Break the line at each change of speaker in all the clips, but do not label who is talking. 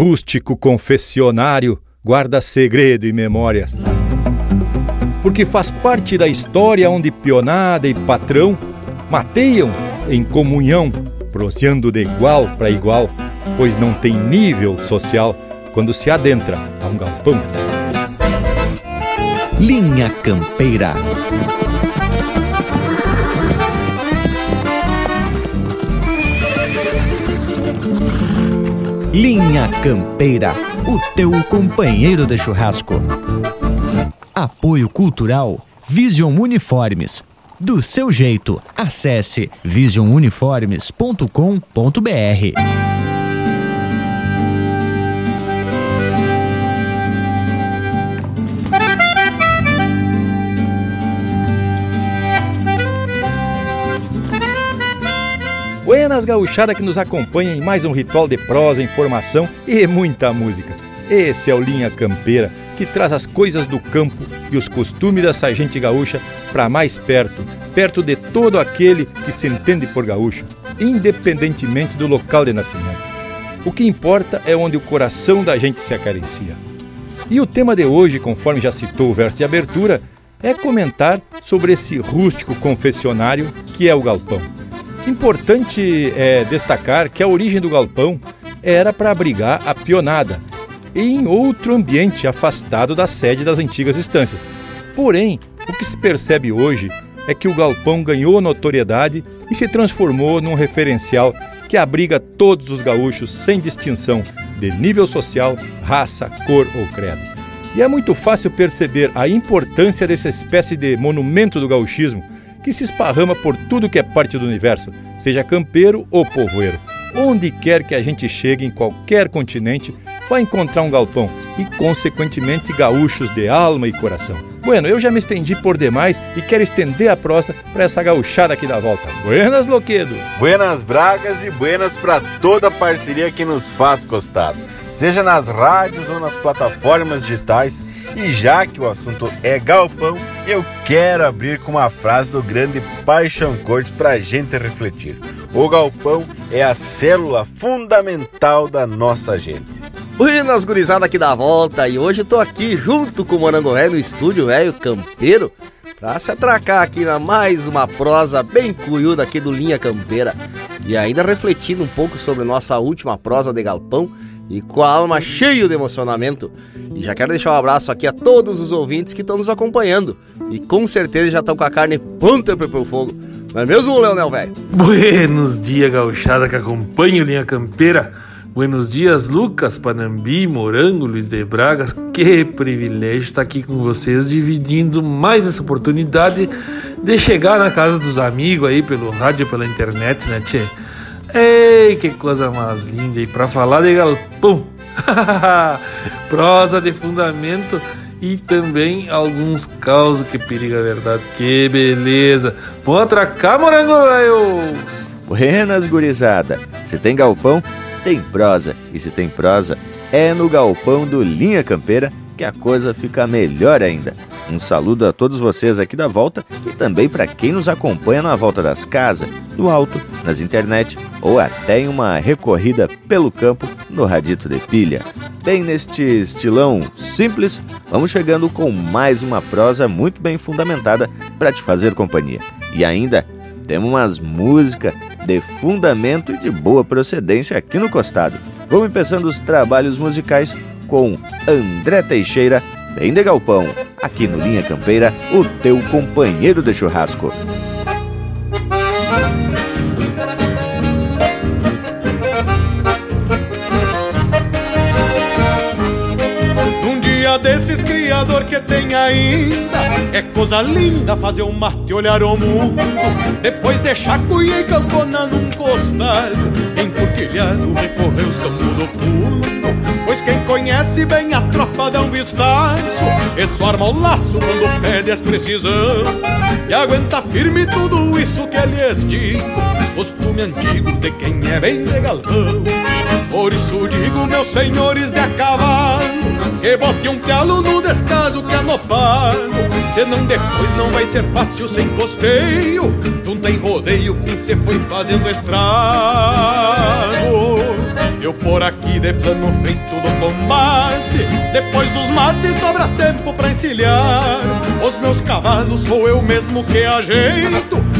rústico confessionário guarda segredo e memórias. Porque faz parte da história onde pionada e patrão mateiam em comunhão, proseando de igual para igual, pois não tem nível social quando se adentra a um galpão.
Linha Campeira. Linha Campeira, o teu companheiro de churrasco. Apoio Cultural Vision Uniformes. Do seu jeito, acesse visionuniformes.com.br.
Buenas gauchada que nos acompanha em mais um ritual de prosa, informação e muita música. Esse é o Linha Campeira, que traz as coisas do campo e os costumes dessa gente gaúcha para mais perto, perto de todo aquele que se entende por gaúcho, independentemente do local de nascimento. O que importa é onde o coração da gente se acaricia. E o tema de hoje, conforme já citou o verso de abertura, é comentar sobre esse rústico confessionário que é o galpão. Importante é destacar que a origem do galpão era para abrigar a pionada, em outro ambiente afastado da sede das antigas estâncias. Porém, o que se percebe hoje é que o galpão ganhou notoriedade e se transformou num referencial que abriga todos os gaúchos sem distinção de nível social, raça, cor ou credo. E é muito fácil perceber a importância dessa espécie de monumento do gauchismo que se esparrama por tudo que é parte do universo, seja campeiro ou povoeiro. Onde quer que a gente chegue em qualquer continente, vai encontrar um galpão e, consequentemente, gaúchos de alma e coração. Bueno, eu já me estendi por demais e quero estender a prosa para essa gauchada aqui da volta. Buenas, Loquedo!
Buenas Bragas e buenas para toda a parceria que nos faz costado seja nas rádios ou nas plataformas digitais. E já que o assunto é galpão, eu quero abrir com uma frase do grande Paixão Cortes para a gente refletir. O galpão é a célula fundamental da nossa gente.
Buenas gurizada aqui da volta e hoje eu tô aqui junto com o Morango Ré no estúdio velho campeiro pra se atracar aqui na mais uma prosa bem cuiuda aqui do Linha Campeira e ainda refletindo um pouco sobre nossa última prosa de galpão e com a alma cheia de emocionamento. E já quero deixar um abraço aqui a todos os ouvintes que estão nos acompanhando e com certeza já estão com a carne pronta para o fogo. Não é mesmo, Leonel, velho?
Buenos dias, gauchada que acompanha o Linha Campeira. Buenos dias, Lucas, Panambi, Morango, Luiz de Bragas. Que privilégio estar aqui com vocês, dividindo mais essa oportunidade de chegar na casa dos amigos aí pelo rádio, pela internet, né, tchê? Ei, que coisa mais linda! E para falar de galpão, prosa de fundamento e também alguns causos que periga a verdade. Que beleza! Vamos atracar, morango, velho!
Buenas, gurizada! Se tem galpão, tem prosa. E se tem prosa, é no galpão do Linha Campeira que a coisa fica melhor ainda. Um saludo a todos vocês aqui da volta e também para quem nos acompanha na volta das casas, no alto, nas internet ou até em uma recorrida pelo campo no radito de pilha. Bem neste estilão simples, vamos chegando com mais uma prosa muito bem fundamentada para te fazer companhia. E ainda temos umas músicas de fundamento e de boa procedência aqui no costado. Vamos começando os trabalhos musicais com André Teixeira, bem de galpão, aqui no Linha Campeira, o teu companheiro de churrasco.
Dia desses criador que tem ainda. É coisa linda fazer um mate olhar o mundo. Depois deixar cuia e campona num costado Enfurquilhado recorrer os campos do fundo. Pois quem conhece bem a tropa dá um vistaço só arma o laço quando pede as precisão E aguenta firme tudo isso que lhes digo Costume antigo de quem é bem de galpão. Por isso digo, meus senhores de a cavalo Que bote um calo no descaso que no palo Senão depois não vai ser fácil sem costeio Não tem rodeio quem se foi fazendo estrago. Eu por aqui de plano feito do combate Depois dos mates sobra tempo pra encilhar. Os meus cavalos sou eu mesmo que ajeito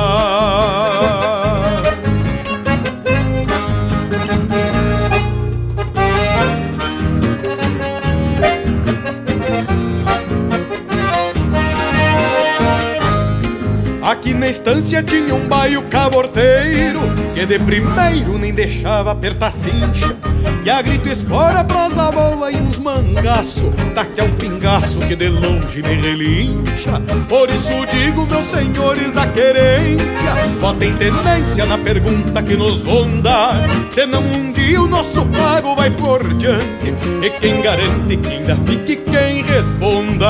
Aqui na estância tinha um baio caborteiro Que de primeiro nem deixava apertar cincha E a grito espora, prosa boa e uns mangaço Daqui a um pingaço que de longe me relincha. Por isso digo, meus senhores da querência Botem tenência na pergunta que nos ronda. Senão um dia o nosso pago vai por diante E quem garante que ainda fique quem responda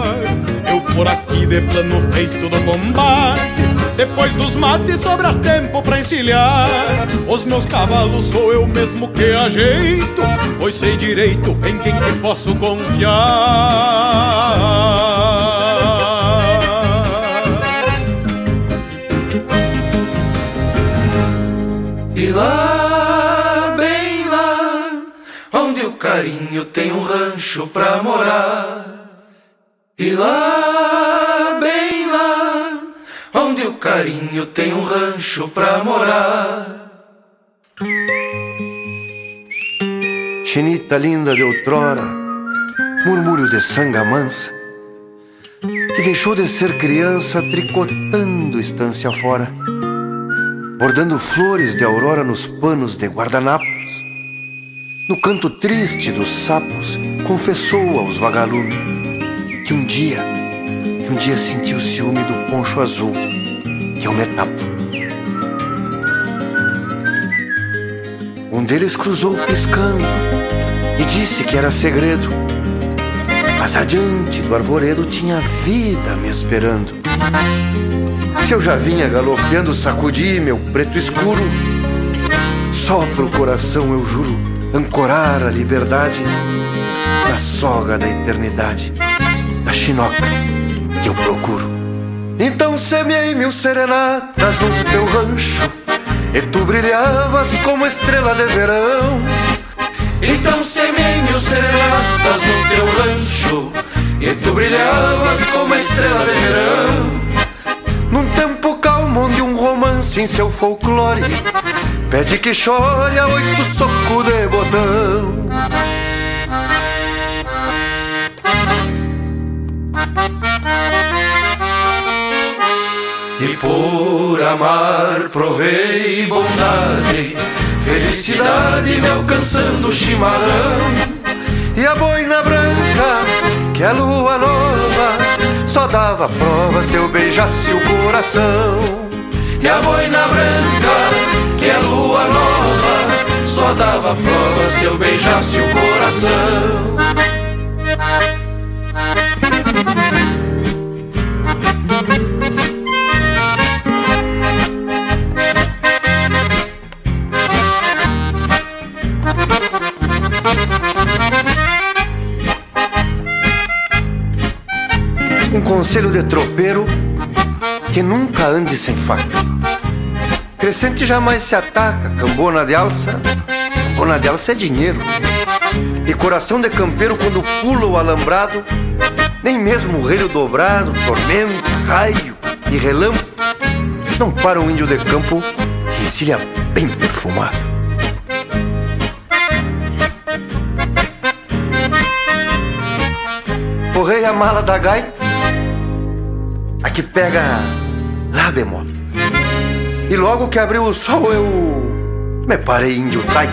por aqui de plano feito do combate. Depois dos mates sobra tempo pra encilhar. Os meus cavalos sou eu mesmo que ajeito, pois sei direito em quem que posso confiar.
E lá, bem lá, onde o carinho tem um rancho pra morar. E lá, carinho tem um rancho pra morar.
Chinita linda de outrora, murmúrio de sanga mansa, que deixou de ser criança tricotando estância fora, bordando flores de aurora nos panos de guardanapos. No canto triste dos sapos, confessou aos vagalumes que um dia, que um dia senti o ciúme do poncho azul, eu me tapo. Um deles cruzou piscando e disse que era segredo. Mas adiante do arvoredo tinha vida me esperando. Se eu já vinha galopeando, sacudi meu preto escuro. Só pro coração eu juro ancorar a liberdade na soga da eternidade a chinoca que eu procuro. Então semeei mil serenatas no teu rancho e tu brilhavas como estrela de verão.
Então semeei mil serenatas no teu rancho e tu brilhavas como estrela de verão.
Num tempo calmo onde um romance em seu folclore pede que chore a oito socos de botão.
Por amar provei bondade, felicidade me alcançando o chimarrão.
E a boina branca, que é lua nova, só dava prova se eu beijasse o coração.
E a boina branca, que é lua nova, só dava prova se eu beijasse o coração.
Um conselho de tropeiro que nunca ande sem faca. Crescente jamais se ataca, cambona de alça, cambona de alça é dinheiro. E coração de campeiro quando pula o alambrado, nem mesmo o relho dobrado, tormento, raio e relâmpago, não para um índio de campo que encilha bem perfumado. Porrei a mala da gaita, a que pega lá bemol. E logo que abriu o sol eu me parei em Jutai.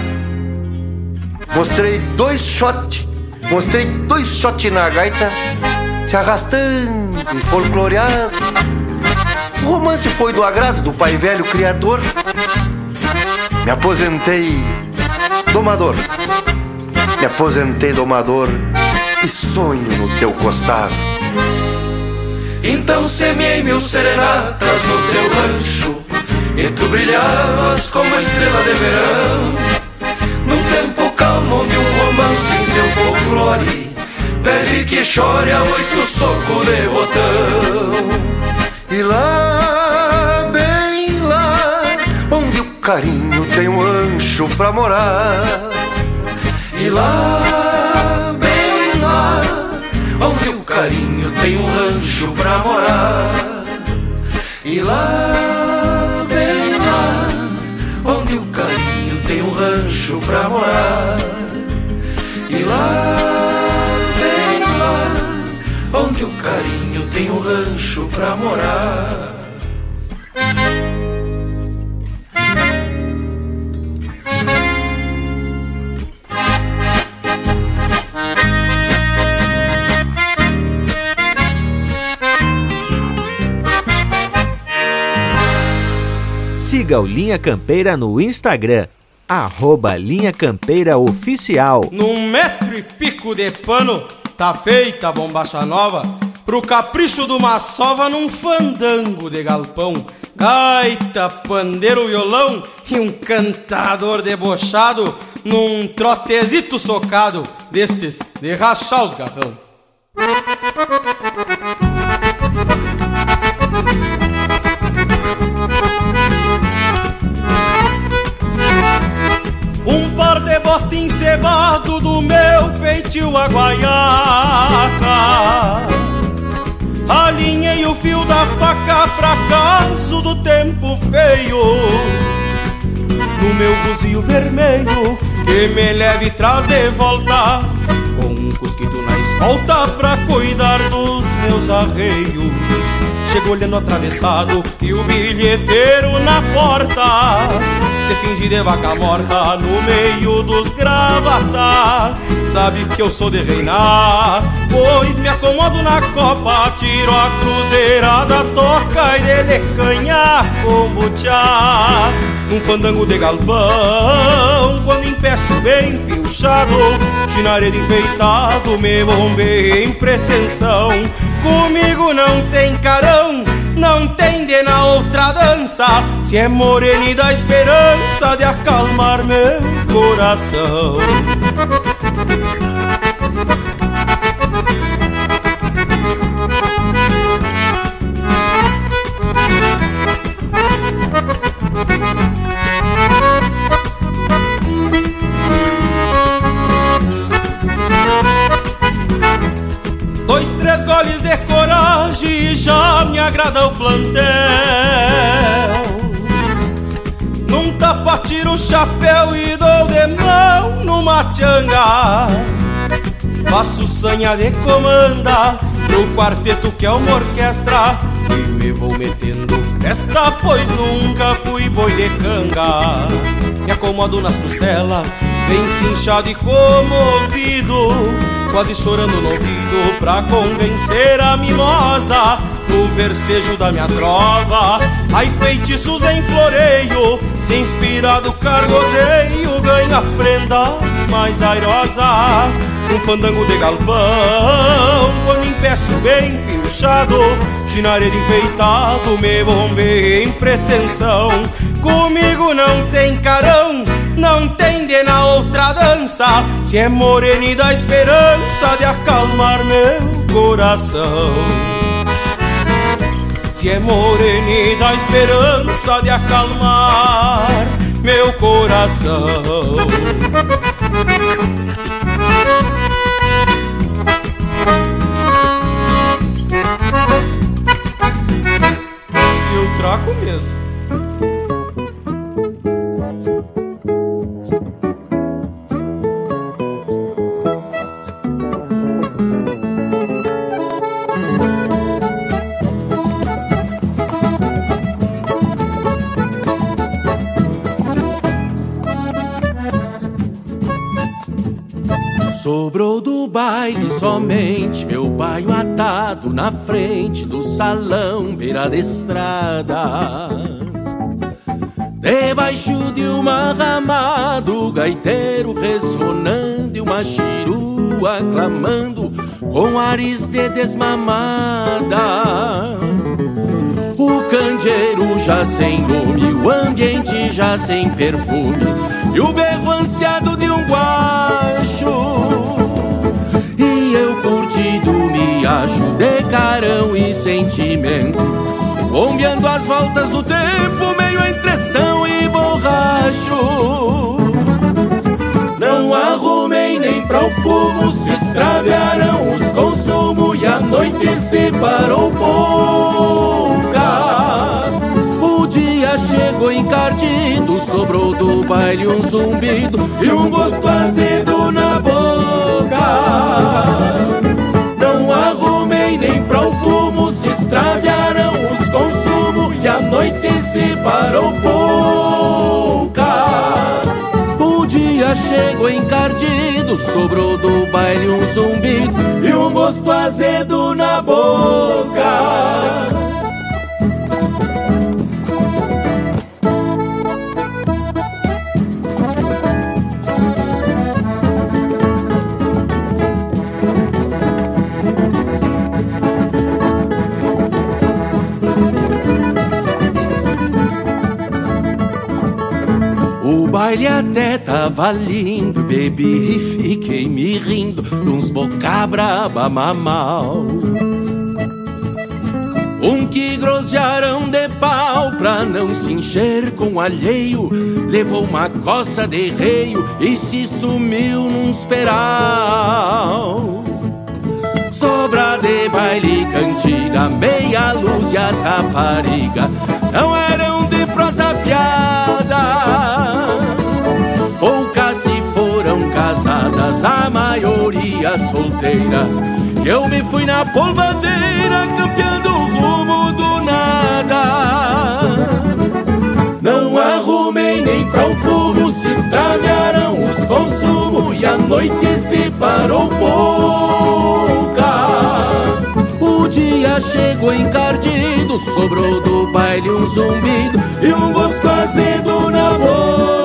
Mostrei dois shot, mostrei dois shot na gaita, se arrastando e folcloreado. O romance foi do agrado do pai velho criador. Me aposentei domador. Me aposentei domador e sonho no teu costado.
Então semeei mil serenatas no teu rancho E tu brilhavas como estrela de verão. Num tempo calmo onde um romance em seu folclore Pede que chore a oito soco de botão.
E lá, bem lá, onde o carinho tem um ancho pra morar.
E lá, bem lá, onde o carinho tem um rancho pra morar. E lá, bem lá, onde o carinho tem um rancho pra morar. E lá, bem lá, onde o carinho tem um rancho pra morar.
Siga o Linha Campeira no Instagram, arroba Linha Campeira Oficial.
Num metro e pico de pano, tá feita a bombacha nova, pro capricho de uma sova num fandango de galpão. Gaita, pandeiro, violão e um cantador debochado num trotezito socado destes de rachar os garrão. Bota encebado do meu feitio a guaiaca. Alinhei o fio da faca pra caso do tempo feio. No meu buzio vermelho que me leve e traz de volta Um cusquito na escolta pra cuidar dos meus arreios. Chego olhando atravessado e o bilheteiro na porta. Se finge de vaca morta no meio dos gravata. Sabe que eu sou de reinar Pois me acomodo na copa Tiro a cruzeirada, toca e dele canha como tchá Num fandango de galpão Quando empeço bem pilchado Chinaredo enfeitado Me bombei em pretensão Comigo não tem carão, não tem de na outra dança. Se é morena dá esperança de acalmar meu coração. Goles de coragem já me agrada o plantel. Num tapa tiro o chapéu e dou de mão numa tchanga. Faço sanha de comanda pro quarteto que é uma orquestra. E me vou metendo festa, pois nunca fui boi de canga. Me acomodo nas costelas, bem cinchado e comovido quase chorando no ouvido pra convencer a mimosa no versejo da minha trova. Ai, feitiços em floreio, se inspirado cargozeio, ganha prenda mais airosa. Um fandango de galpão, quando empeço bem pilchado, chinaredo enfeitado, me bombei em pretensão. Comigo não tem carão, não tem de na outra dança. Se é morena dá esperança de acalmar meu coração. Se é morena dá esperança de acalmar meu coração baile somente meu baio atado na frente do salão beira da estrada. Debaixo de uma ramada, o gaiteiro ressonando e uma chirua clamando com ares de desmamada. O candeeiro já sem nome, o ambiente já sem perfume e o berro ansiado de um guacho. Eu curtido me acho de carão e sentimento, bombeando as voltas do tempo, meio entre são e borracho. Não arrumei nem para o fumo, se extraviaram os consumos e a noite se parou pouca. O dia chegou encardido, sobrou do baile um zumbido e um gosto azedo na boca. Não arrumei nem para o fumo, se extraviaram os consumos e a noite se parou pouca dia chegou encardido, sobrou do baile um zumbido e um gosto azedo na boca. Baile até tava lindo, bebi e fiquei me rindo de uns boca braba mamal. Um que grosearam de pau pra não se encher com alheio Levou uma coça de reio e se sumiu num esperal Sobra de baile cantiga, meia luz e as rapariga Não eram de prosa fiada a maioria solteira. Eu me fui na polvadeira, campeando o rumo do nada. Não arrumei nem pra o fumo, se extraviaram os consumos e a noite se parou pouca. O dia chegou encardido, sobrou do baile um zumbido e um gosto azedo na boca.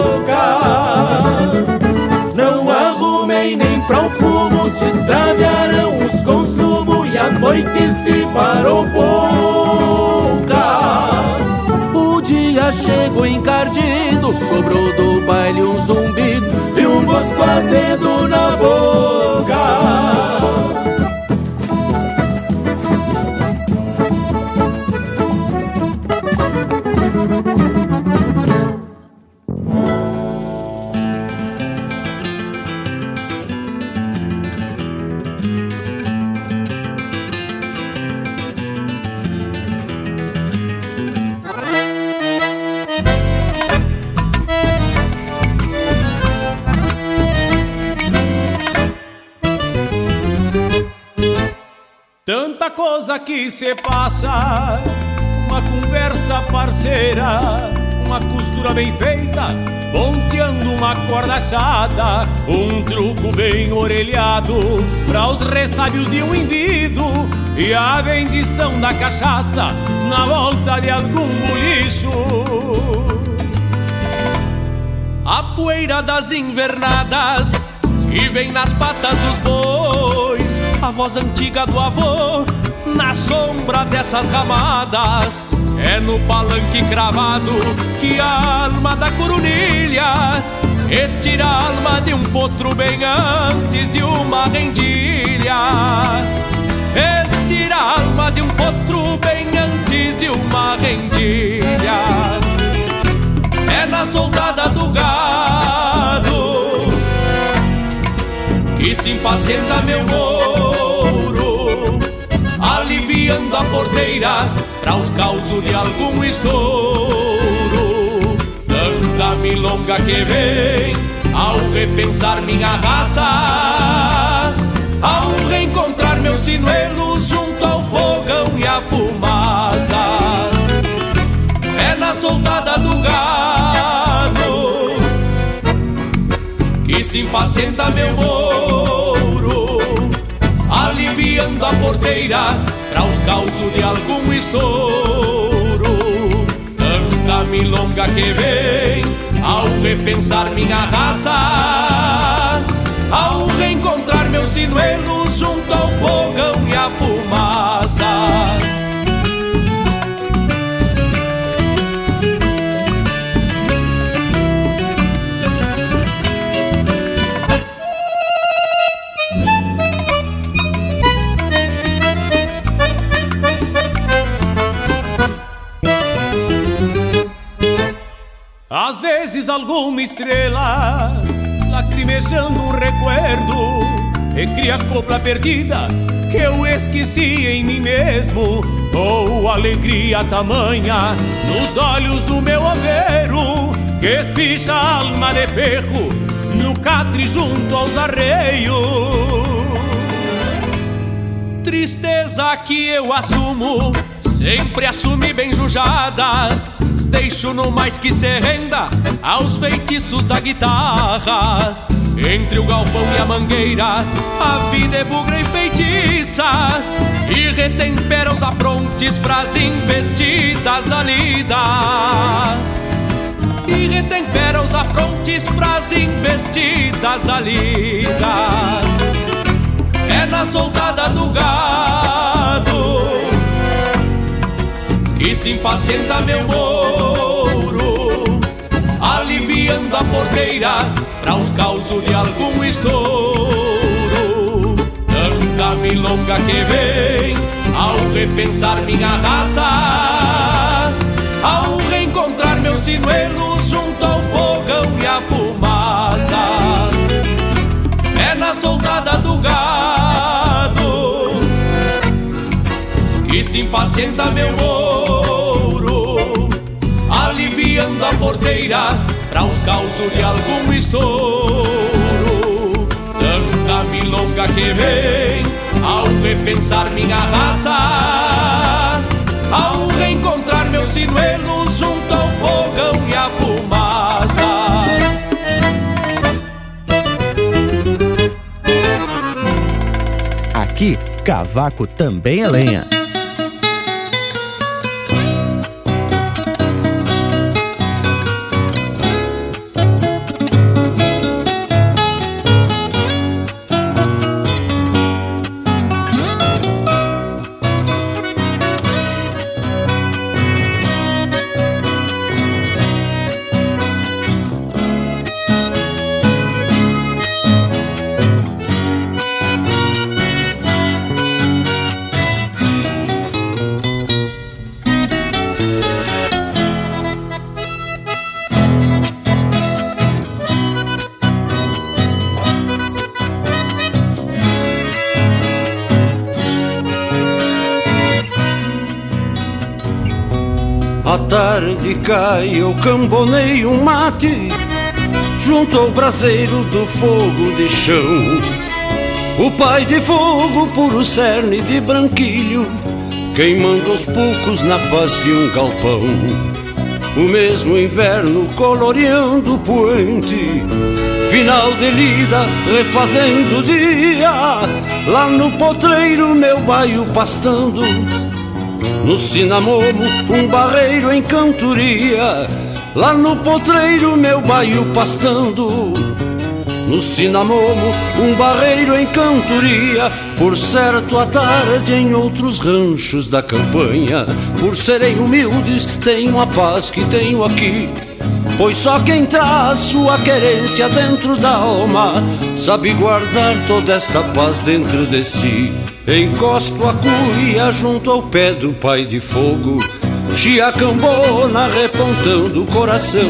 Nem pra o fumo, se extraviaram os consumos e a noite se parou pouca. O dia chegou encardido, sobrou do baile um zumbido e um gosto azedo na boca.
Coisa que se passa, uma conversa parceira, uma costura bem feita, ponteando uma corda achada, um truco bem orelhado, para os ressábios de um indivíduo e a bendição da cachaça na volta de algum bolicho. A poeira das invernadas que vem nas patas dos bois a voz antiga do avô na sombra dessas ramadas. É no palanque cravado que a alma da coronilha estira a alma de um potro bem antes de uma rendilha. Estira a alma de um potro bem antes de uma rendilha. É na soldada do gado que se impacienta meu mouro, aliviando a porteira para os causos de algum estouro. Tanta milonga que vem ao repensar minha raça, ao reencontrar meus sinuelos junto ao fogão e a fumaça. É na soldada do gado que se impacienta meu moço
aliviando a porteira causos de algum estouro. Tanta milonga que vem ao repensar minha raça, ao reencontrar meus sinuelos junto ao fogão e a fumaça. Vezes alguma estrela lacrimejando um recuerdo recria a copla perdida que eu esqueci em mim mesmo. Ou alegria tamanha nos olhos do meu aveiro que espicha alma de perro no catre junto aos arreios. Tristeza que eu assumo sempre assumi bem jujada deixo no mais que se renda aos feitiços da guitarra. Entre o galpão e a mangueira, a vida é bugra e feitiça e retempera os aprontes pras investidas da lida. E retempera os aprontes pras investidas da lida. É na soldada do gado que se impacienta meu moro, aliviando a porteira para os causos de algum estouro. Tanta milonga que vem ao repensar minha raça, ao reencontrar meus sinuelos junto ao fogão e a fumaça. É na soldada do gado que se impacienta meu ouro, aliviando a porteira para os causos de algum estouro. Tanta milonga que vem ao repensar minha raça, ao reencontrar meus sinuelos junto ao fogão e a fumaça.
Aqui, cavaco também é lenha.
Cai, eu cambonei um mate junto ao braseiro do fogo de chão. O pai de fogo, puro cerne de branquilho, queimando aos poucos na paz de um galpão. O mesmo inverno coloreando o poente, final de lida refazendo o dia. Lá no potreiro, meu baio pastando no Cinamomo, um barreiro em cantoria. Lá no potreiro, meu baio pastando. No Cinamomo, um barreiro em cantoria. Por certo, à tarde em outros ranchos da campanha. Por serem humildes, tenho a paz que tenho aqui Pois só quem traz sua querência dentro da alma Sabe guardar toda esta paz dentro de si. Encosto a cuia junto ao pé do pai de fogo Chiacambona repontando o coração.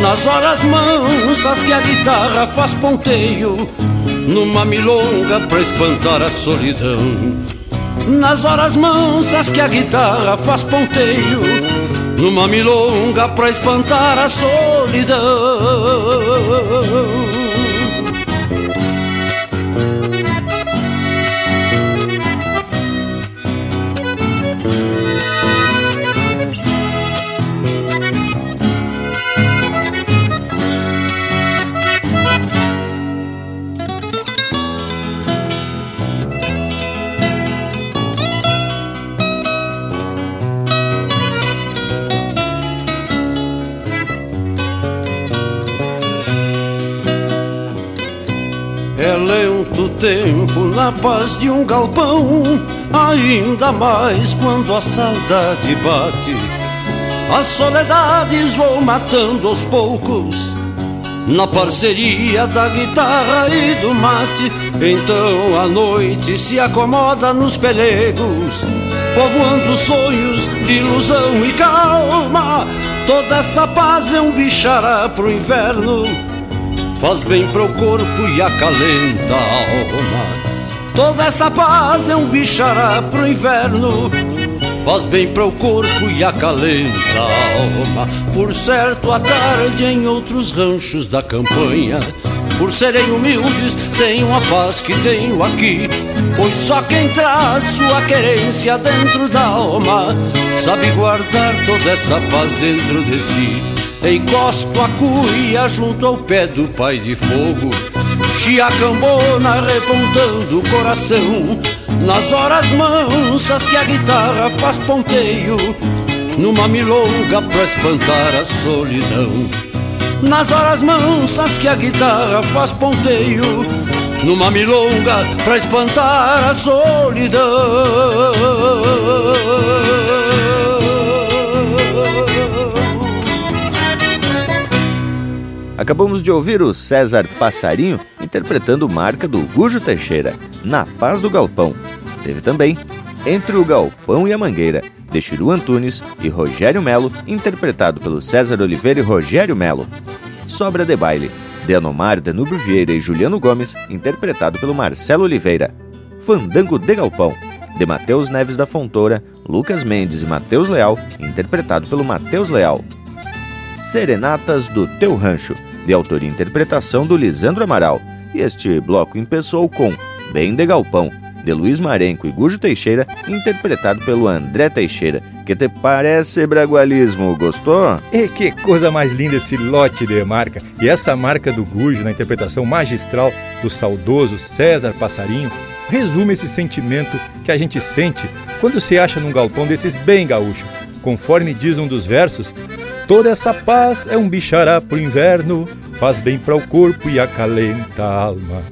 Nas horas mansas que a guitarra faz ponteio Numa milonga pra espantar a solidão. Nas horas mansas que a guitarra faz ponteio Numa milonga pra espantar a solidão na paz de um galpão, ainda mais quando a saudade bate. As soledades vão matando aos poucos, na parceria da guitarra e do mate. Então a noite se acomoda nos pelegos, povoando sonhos de ilusão e calma. Toda essa paz é um bichará pro inferno faz bem pro corpo e acalenta a alma. Toda essa paz é um bichará pro inverno, faz bem pro corpo e acalenta a alma. Por certo, a tarde em outros ranchos da campanha, por serem humildes, tenho a paz que tenho aqui. Pois só quem traz sua querência dentro da alma sabe guardar toda essa paz dentro de si. Encosto a cuia junto ao pé do pai de fogo Chiacambona repontando o coração Nas horas mansas que a guitarra faz ponteio Numa milonga pra espantar a solidão. Nas horas mansas que a guitarra faz ponteio Numa milonga pra espantar a solidão.
Acabamos de ouvir o César Passarinho interpretando marca do Gujo Teixeira, Na Paz do Galpão. Teve também Entre o Galpão e a Mangueira, de Chiru Antunes e Rogério Melo, interpretado pelo César Oliveira e Rogério Melo. Sobra de Baile, de Anomar, Danúbio Vieira e Juliano Gomes, interpretado pelo Marcelo Oliveira. Fandango de Galpão, de Matheus Neves da Fontoura, Lucas Mendes e Matheus Leal, interpretado pelo Matheus Leal. Serenatas do Teu Rancho, de autoria e interpretação do Lisandro Amaral. E este bloco empeçou com Bem de Galpão, de Luiz Marenco e Gujo Teixeira, interpretado pelo André Teixeira. Que te parece bragualismo, gostou?
E que coisa mais linda esse lote de marca. E essa marca do Gujo, na interpretação magistral do saudoso César Passarinho, resume esse sentimento que a gente sente quando se acha num galpão desses bem gaúcho. Conforme diz um dos versos, Toda essa paz é um bichará pro inverno, faz bem para o corpo e acalenta a alma.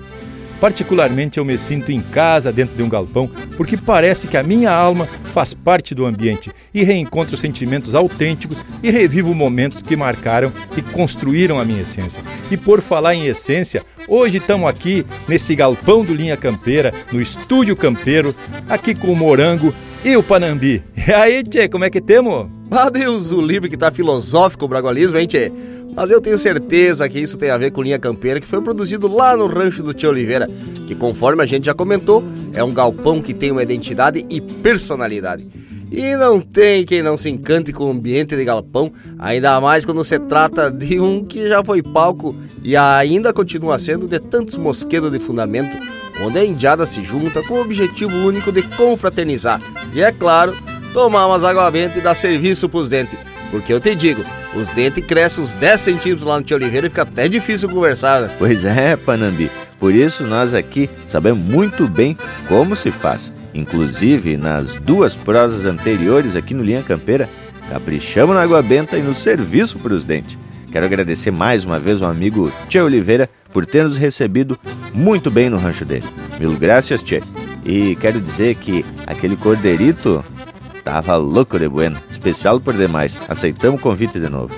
Particularmente eu me sinto em casa dentro de um galpão, porque parece que a minha alma faz parte do ambiente e reencontro sentimentos autênticos e revivo momentos que marcaram e construíram a minha essência. E por falar em essência, hoje estamos aqui nesse galpão do Linha Campeira, no Estúdio Campeiro, aqui com o Morango e o Panambi. E aí, tchê, como é que temos?
Ah, Deus, o livro que tá filosófico o bragualismo, hein, tchê? Mas eu tenho certeza que isso tem a ver com Linha Campeira, que foi produzido lá no rancho do Tio Oliveira, que conforme a gente já comentou, é um galpão que tem uma identidade e personalidade. E não tem quem não se encante com o ambiente de galpão, ainda mais quando se trata de um que já foi palco e ainda continua sendo de tantos mosquedos de fundamento onde a indiada se junta com o objetivo único de confraternizar e, é claro, tomar umas água benta e dar serviço pros dentes. Porque eu te digo, os dentes crescem uns 10 centímetros lá no Tio Oliveira e fica até difícil conversar, né?
Pois é, Panambi. Por isso nós aqui sabemos muito bem como se faz. Inclusive, nas duas prosas anteriores aqui no Linha Campeira, caprichamos na água benta e no serviço para os dentes. Quero agradecer mais uma vez ao amigo Tio Oliveira por ter nos recebido muito bem no rancho dele. Mil graças, Tchê. E quero dizer que aquele cordeirito tava louco de bueno, especial por demais. Aceitamos o convite de novo.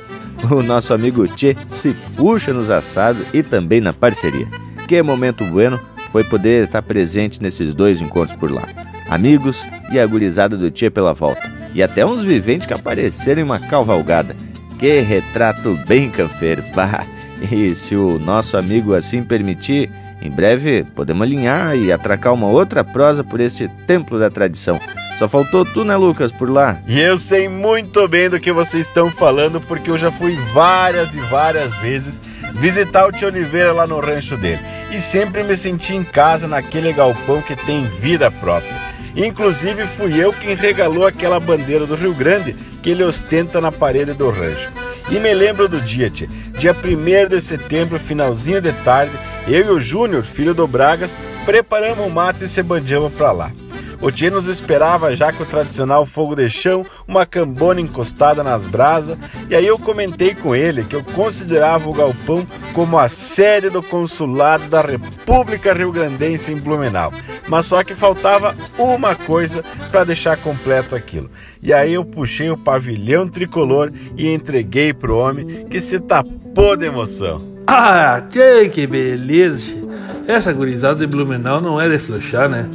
O nosso amigo Tchê se puxa nos assados e também na parceria. Que momento bueno foi poder estar presente nesses dois encontros por lá. Amigos e a gurizada do Tchê pela volta. E até uns viventes que apareceram em uma cavalgada. Que retrato bem canfeiro. Bah. E se o nosso amigo assim permitir, em breve podemos alinhar e atracar uma outra prosa por este templo da tradição. Só faltou tu, né, Lucas, por lá?
E eu sei muito bem do que vocês estão falando, porque eu já fui várias e várias vezes visitar o tio Oliveira lá no rancho dele. E sempre me senti em casa naquele galpão que tem vida própria. Inclusive fui eu quem regalou aquela bandeira do Rio Grande que ele ostenta na parede do rancho. E me lembro do dia, tia. Dia 1 de setembro, finalzinho de tarde, eu e o Júnior, filho do Bragas, preparamos o mato e se bandiamos para lá. O Tchê nos esperava já com o tradicional fogo de chão, uma cambona encostada nas brasas, e aí eu comentei com ele que eu considerava o galpão como a sede do consulado da República Rio Grandense em Blumenau. Mas só que faltava uma coisa para deixar completo aquilo. E aí eu puxei o pavilhão tricolor e entreguei pro homem que se tapou de emoção.
Ah, que, que beleza! Essa gurizada de Blumenau não é de flochar, né?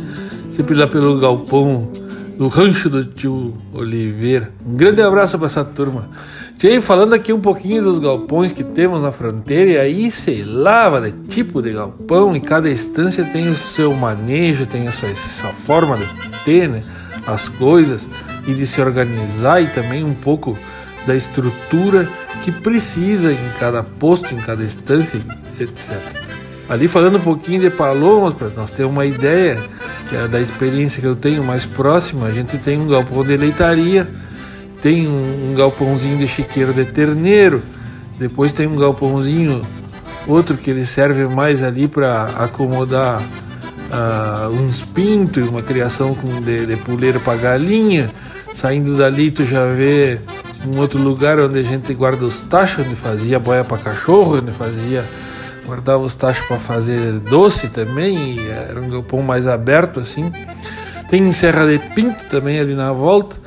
Sempre lá pelo galpão do rancho do tio Oliveira. Um grande abraço para essa turma. Tinha falando aqui um pouquinho dos galpões que temos na fronteira, e aí sei lá, de tipo de galpão, e cada estância tem o seu manejo, tem a sua, sua forma de ter, né? As coisas e de se organizar e também um pouco da estrutura que precisa em cada posto, em cada estância, etc. Ali falando um pouquinho de Palomas, para nós ter uma ideia que é da experiência que eu tenho mais próxima, a gente tem um galpão de leitaria, tem um, um galpãozinho de chiqueiro de terneiro, depois tem um galpãozinho, outro que ele serve mais ali para acomodar uh, uns pintos, uma criação com de, de puleiro para galinha. Saindo dali, tu já vê um outro lugar onde a gente guarda os tachos, onde fazia boia para cachorro, onde fazia guardava os tachos para fazer doce também, era um galpão mais aberto assim. Tem Serra de Pinto também ali na volta.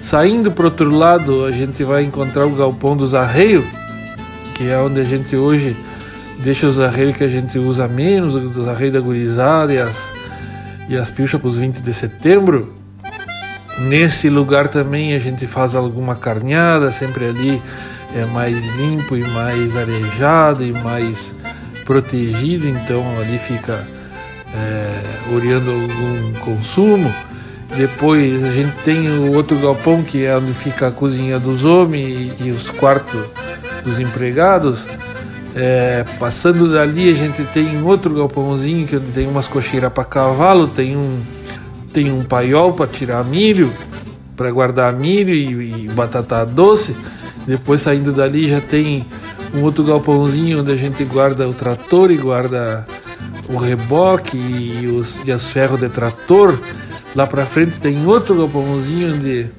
Saindo para outro lado, a gente vai encontrar o galpão dos arreios, que é onde a gente hoje deixa os arreios que a gente usa menos, os arreios da gurizada e as, e as pilchas para os 20 de setembro. Nesse lugar também a gente faz alguma carneada, sempre ali é mais limpo e mais arejado e mais protegido, então ali fica é, oriando algum consumo. Depois a gente tem o outro galpão que é onde fica a cozinha dos homens e, e os quartos dos empregados. É, passando dali a gente tem outro galpãozinho que tem umas cocheiras para cavalo, tem um tem um paiol para tirar milho, para guardar milho e, e, batata doce. Depois saindo dali já tem um outro galpãozinho onde a gente guarda o trator e guarda o reboque e os, e os ferros de trator. Lá para frente tem outro galpãozinho onde,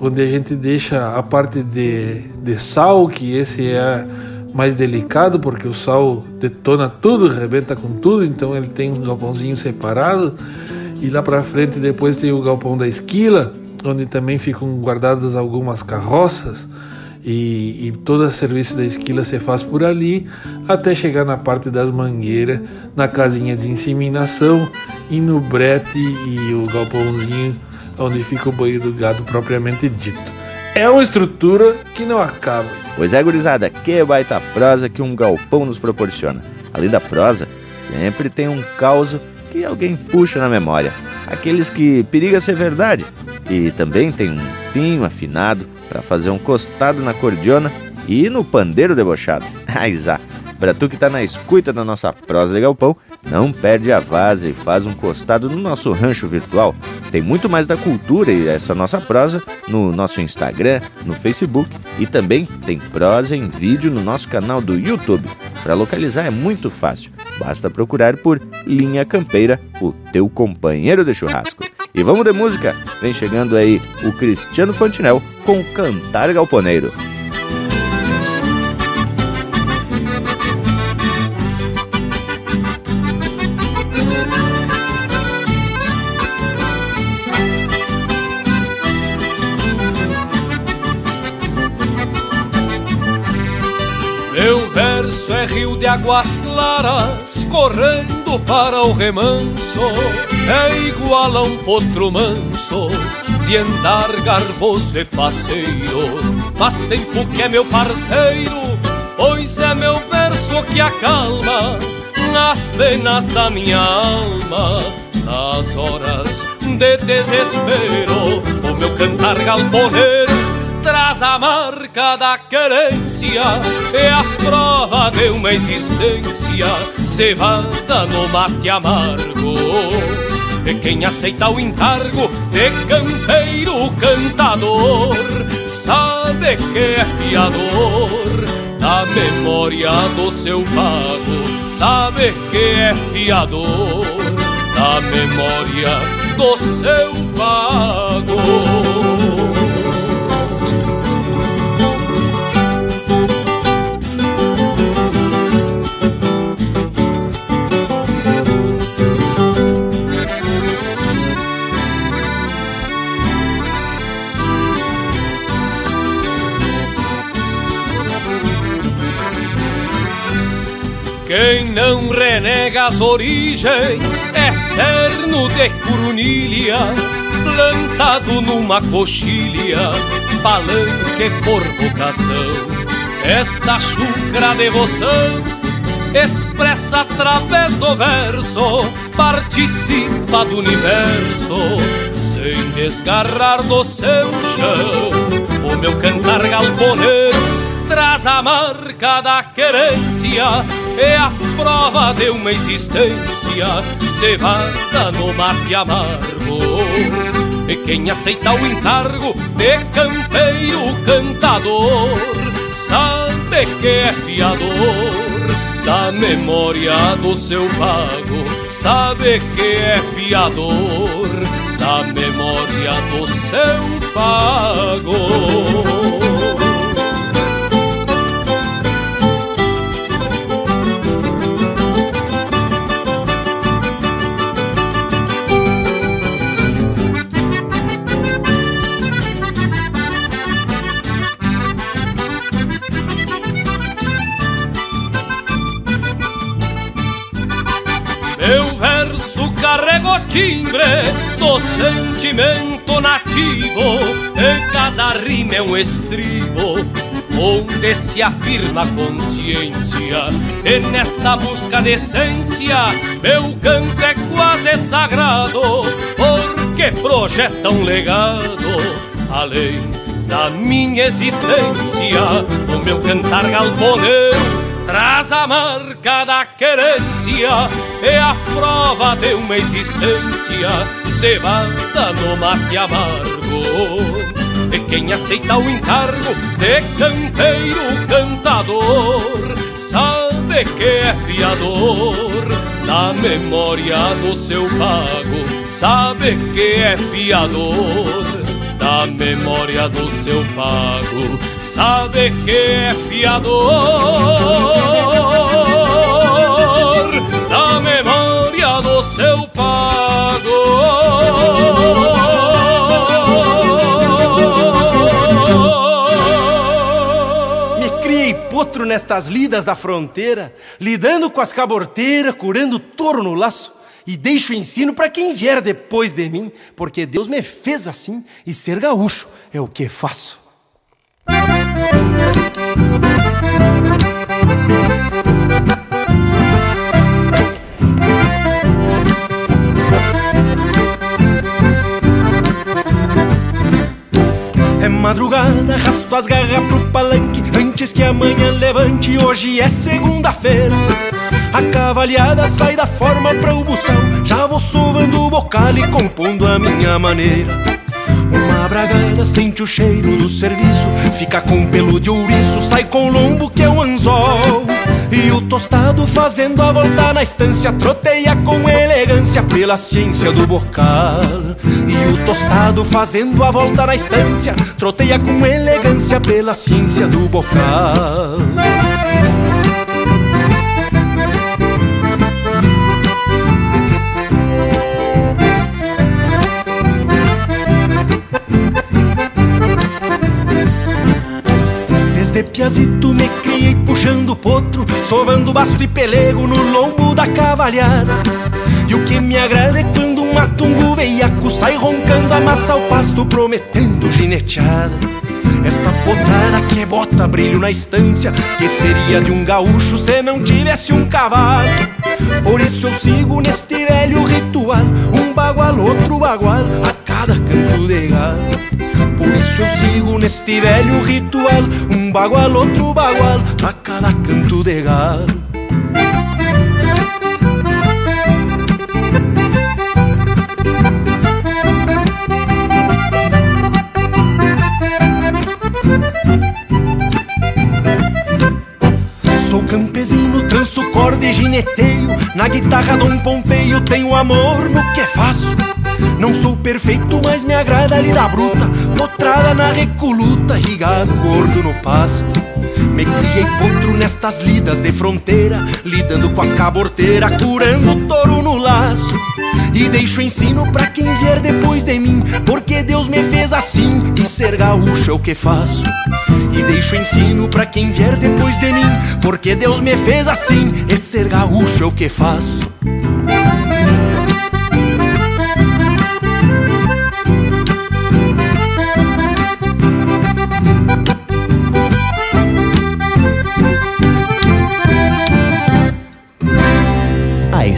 onde a gente deixa a parte de, de sal, que esse é mais delicado porque o sal detona tudo, rebenta com tudo, então ele tem um galpãozinho separado. E lá para frente depois tem o galpão da esquila, onde também ficam guardadas algumas carroças. E, e todo o serviço da esquila se faz por ali, até chegar na parte das mangueiras, na casinha de inseminação e no brete e o galpãozinho onde fica o banho do gado propriamente dito. É uma estrutura que não acaba.
Pois é, gurizada, que baita prosa que um galpão nos proporciona. Além da prosa, sempre tem um caos que alguém puxa na memória. Aqueles que periga ser verdade. E também tem um pinho afinado para fazer um costado na cordiona e no pandeiro debochado. Ai, já. Pra tu que tá na escuta da nossa prosa de galpão, não perde a vaza e faz um costado no nosso rancho virtual. Tem muito mais da cultura e essa nossa prosa no nosso Instagram, no Facebook e também tem prosa em vídeo no nosso canal do YouTube. Para localizar é muito fácil, basta procurar por Linha Campeira, o teu companheiro de churrasco. E vamos de música, vem chegando aí o Cristiano Fantinel com Cantar Galponeiro.
Verso é rio de águas claras, correndo para o remanso. É igual a um potro manso, de andar garboso e faceiro. Faz tempo que é meu parceiro, pois é meu verso que acalma nas penas da minha alma. Nas horas de desespero, o meu cantar galponeiro traz a marca da querência É a prova de uma existência cevada no mate amargo E quem aceita o encargo de campeiro cantador Sabe que é fiador da memória do seu pago Sabe que é fiador da memória do seu pago. Não renega as origens é cerno de curunilha, plantado numa coxilha, palanque por vocação. Esta chucra devoção expressa através do verso, participa do universo, sem desgarrar do seu chão. O meu cantar galponeiro traz a marca da querência é a prova de uma existência cevada no mate amargo. E quem aceita o encargo de campeiro cantador sabe que é fiador da memória do seu pago, sabe que é fiador da memória do seu pago. Carrego timbre do sentimento nativo E cada rima é um estribo Onde se afirma a consciência. E nesta busca de essência Meu canto é quase sagrado Porque projeta um legado Além da minha existência. O meu cantar galponeiro traz a marca da querência é a prova de uma existência cevada no mate amargo. E quem aceita o encargo de canteiro cantador sabe que é fiador da memória do seu pago, sabe que é fiador da memória do seu pago, sabe que é fiador
nestas lidas da fronteira, lidando com as caborteiras, curando touro no laço e deixo o ensino para quem vier depois de mim, porque Deus me fez assim e ser gaúcho é o que faço. É madrugada, rasto as garras pro palanque Antes que amanhã levante, hoje é segunda-feira. A cavalhada sai da forma pra o buçal Já vou sovando o bocal e compondo a minha maneira. Uma bragada sente o cheiro do serviço Fica com pelo de ouriço, sai com lombo que é um anzol E o tostado fazendo a volta na estância Troteia com elegância pela ciência do bocal. E o tostado fazendo a volta na estância Troteia com elegância pela ciência do bocal de piazito me criei puxando potro, sovando basto e pelego no lombo da cavalhada. E o que me agrada é quando um matungo veiaco sai roncando, amassa o pasto prometendo gineteada. Esta potrada que bota brilho na estância, que seria de um gaúcho se não tivesse um cavalo. Por isso eu sigo neste velho ritual, um bagual, outro bagual, a cada canto de galo. Por isso eu sigo neste velho ritual. Um bagual, outro bagual A cada canto de galo Sou campesino, tranço corda e gineteio. Na guitarra dou um ponteio Tenho amor no que faço Não sou perfeito, mas me agrada a lida bruta. Potrada na recoluta, rigado, gordo no pasto. Me criei potro nestas lidas de fronteira Lidando com as caborteiras, curando o touro no laço. E deixo ensino pra quem vier depois de mim Porque Deus me fez assim e ser gaúcho é o que faço. E deixo ensino pra quem vier depois de mim Porque Deus me fez assim e ser gaúcho é o que faço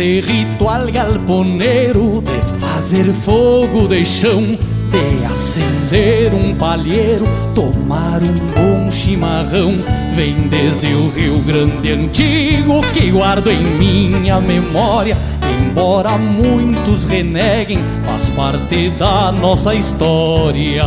Este ritual galponeiro de fazer fogo de chão, de acender um palheiro, tomar um bom chimarrão, vem desde o Rio Grande Antigo que guardo em minha memória. Embora muitos reneguem, faz parte da nossa história.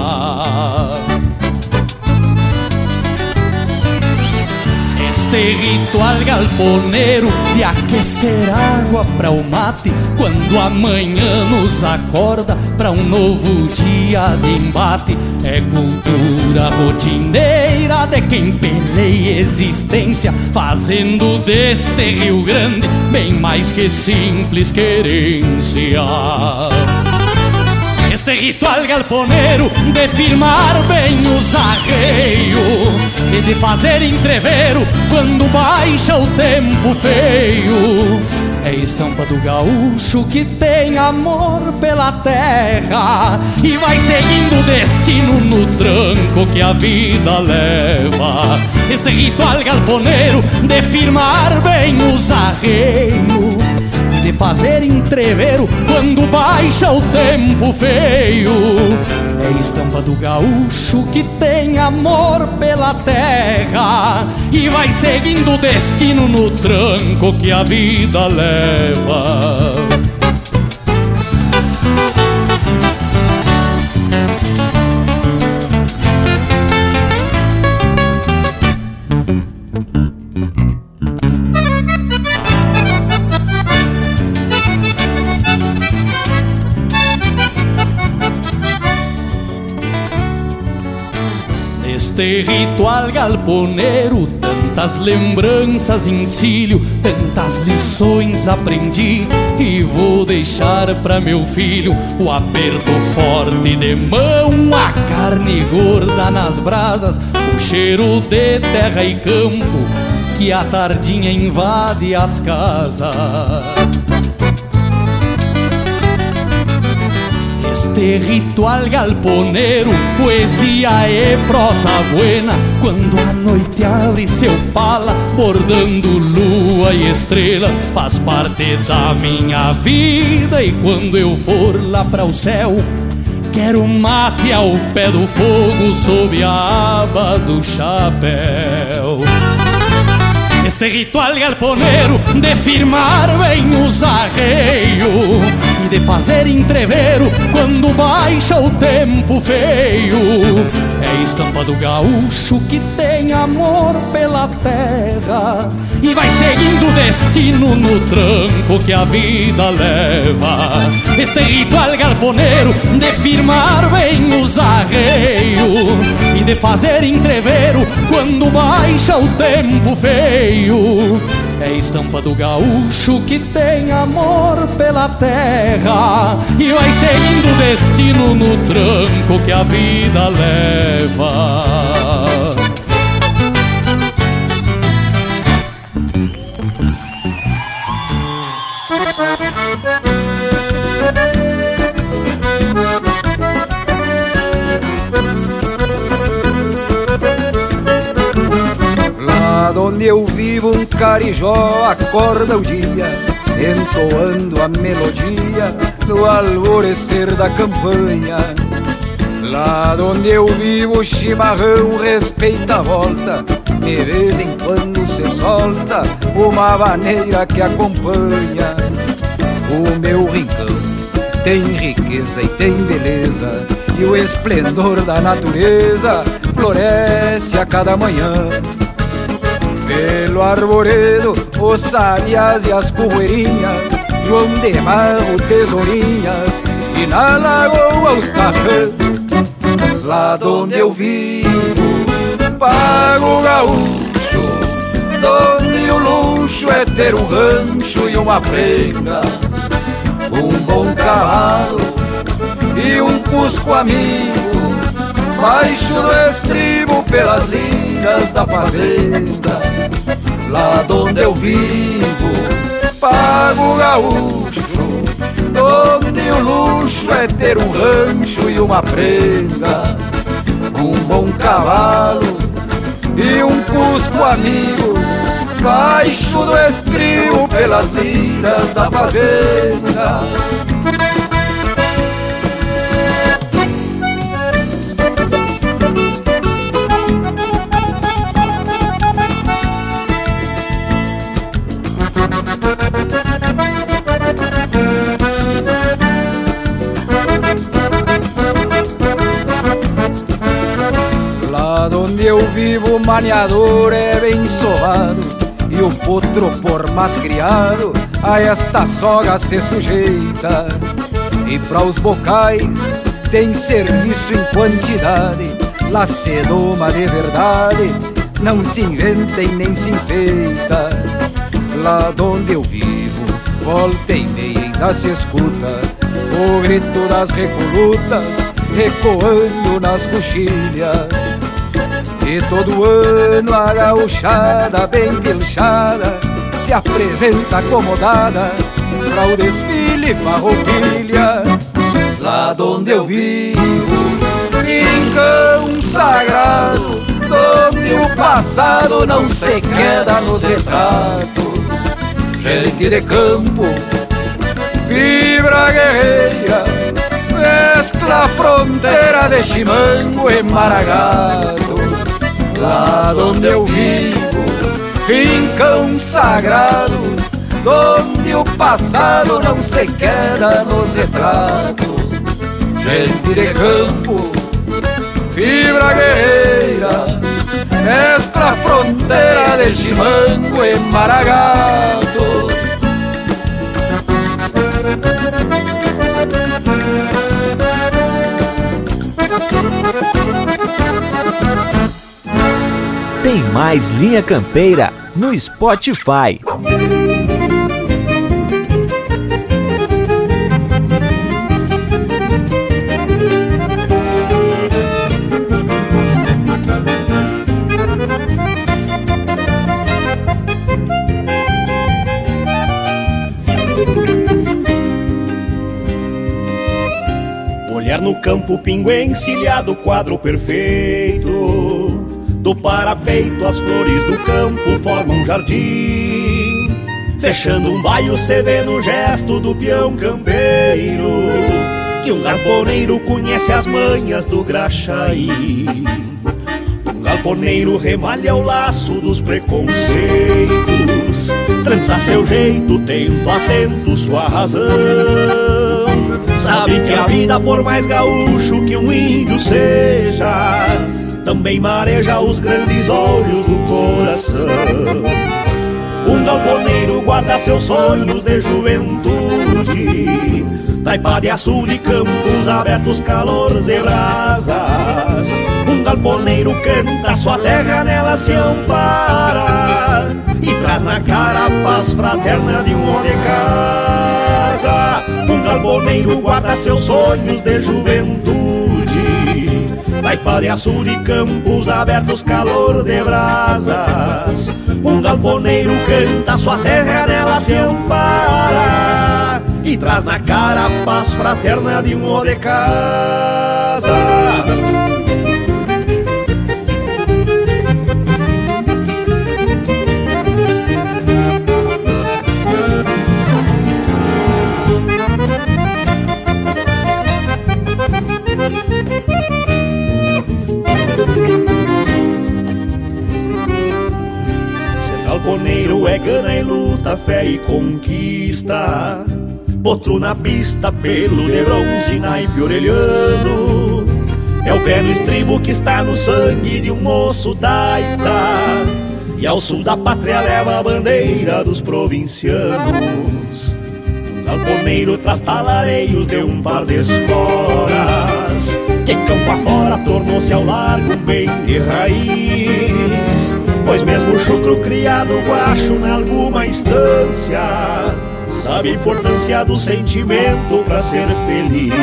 Ritual galponeiro de aquecer água para o mate quando amanhã nos acorda para um novo dia de embate é cultura rotineira de quem peleia existência fazendo deste Rio Grande bem mais que simples querência. Este ritual galponeiro de firmar bem os arreios E de fazer entreveiro quando baixa o tempo feio. É estampa do gaúcho que tem amor pela terra E vai seguindo o destino no tranco que a vida leva. Este ritual galponeiro de firmar bem os arreios de fazer entreveiro quando baixa o tempo feio. É estampa do gaúcho que tem amor pela terra e vai seguindo o destino no tranco que a vida leva. Este ritual galponeiro, tantas lembranças encilho, tantas lições aprendi e vou deixar para meu filho o aperto forte de mão, a carne gorda nas brasas, o cheiro de terra e campo que a tardinha invade as casas. Este ritual galponeiro, poesia e prosa buena, quando a noite abre seu pala, bordando lua e estrelas, faz parte da minha vida. E quando eu for lá para o céu, quero mate ao pé do fogo, sob a aba do chapéu. Este ritual galponeiro de firmar bem os arreios de fazer entreveiro quando baixa o tempo feio. É estampa do gaúcho que tem amor pela terra e vai seguindo o destino no tranco que a vida leva. Este ritual galponeiro de firmar bem os arreios e de fazer entreveiro quando baixa o tempo feio. É estampa do gaúcho que tem amor pela terra e vai seguindo o destino no tranco que a vida leva.
Onde eu vivo um carijó acorda o dia, entoando a melodia no alvorecer da campanha. Lá onde eu vivo, o chimarrão respeita a volta. De vez em quando se solta uma maneira que acompanha o meu rincão. Tem riqueza e tem beleza, e o esplendor da natureza floresce a cada manhã. Pelo arvoredo, os sabias e as correirinhas, João de Marro, tesourinhas, e na lagoa os tarrãs. Lá onde eu vivo, pago gaúcho, donde o luxo é ter um rancho e uma prenda, um bom cavalo e um cusco amigo, baixo no estribo pelas linhas da fazenda. Lá onde eu vivo, pago gaúcho, onde o luxo é ter um rancho e uma prenda, um bom cavalo e um cusco amigo, baixo do estribo pelas linhas da fazenda. Eu vivo, o maniador é bem sovado E o potro, por mais criado, a esta soga se sujeita. E para os bocais tem serviço em quantidade Lá se doma de verdade, não se inventa e nem se enfeita. Lá onde eu vivo, volta e meia ainda se escuta O grito das recolutas ecoando nas coxilhas e todo ano a gauchada bem pilchada Se apresenta acomodada Pra o desfile farroupilha. Lá onde eu vivo Rincão sagrado Onde o passado não se queda nos retratos. Gente de campo Fibra guerreira Mescla fronteira de chimango e maragato Lá onde eu vivo, rincão sagrado Onde o passado não se queda nos retratos. Gente de campo, fibra guerreira Mestra fronteira de chimango e maragato
mais Linha Campeira no Spotify.
Olhar no campo, pingo encilhado, quadro perfeito. Do parapeito, as flores do campo formam um jardim. Fechando um baio, cê vê no gesto do peão campeiro. Que um galponeiro conhece as manhas do graxaí. Um galponeiro remalha o laço dos preconceitos. Trança seu jeito, tento atento sua razão. Sabe que a vida, por mais gaúcho que um índio seja, também mareja os grandes olhos do coração. Um galponeiro guarda seus sonhos de juventude, taipa açul de campos abertos, calor de brasas. Um galponeiro canta sua terra, nela se ampara e traz na cara a paz fraterna de um homem casa. Um galponeiro guarda seus sonhos de juventude Taipa de açul e campos abertos, calor de brasas. Um galponeiro canta sua terra, nela se ampara. E traz na cara a paz fraterna de um de casa muita fé e conquista. Potro na pista, pelo de bronze, naipe orelhano. É o pé no estribo que está no sangue de um moço daita. E ao sul da pátria leva a bandeira dos provincianos. Um galponeiro traz talareios de um par de esporas. Que campo afora tornou-se ao largo um bem de raiz. Pois mesmo o chucro criado guacho em alguma instância Sabe a importância do sentimento para ser feliz.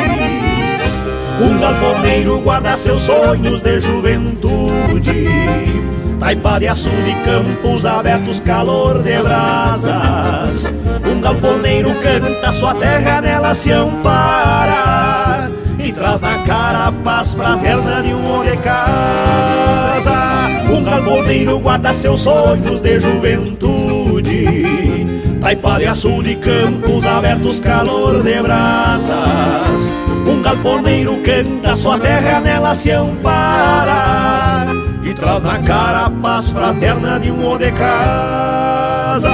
Um galponeiro guarda seus sonhos de juventude açul de campos abertos, calor de brasas. Um galponeiro canta, sua terra nela se ampara traz na cara a paz fraterna de um homem de casa. Um galponeiro guarda seus sonhos de juventude. Taipariaçu de campos abertos, calor de brasas. Um galponeiro canta, sua terra nela se ampara. E traz na cara a paz fraterna de um de casa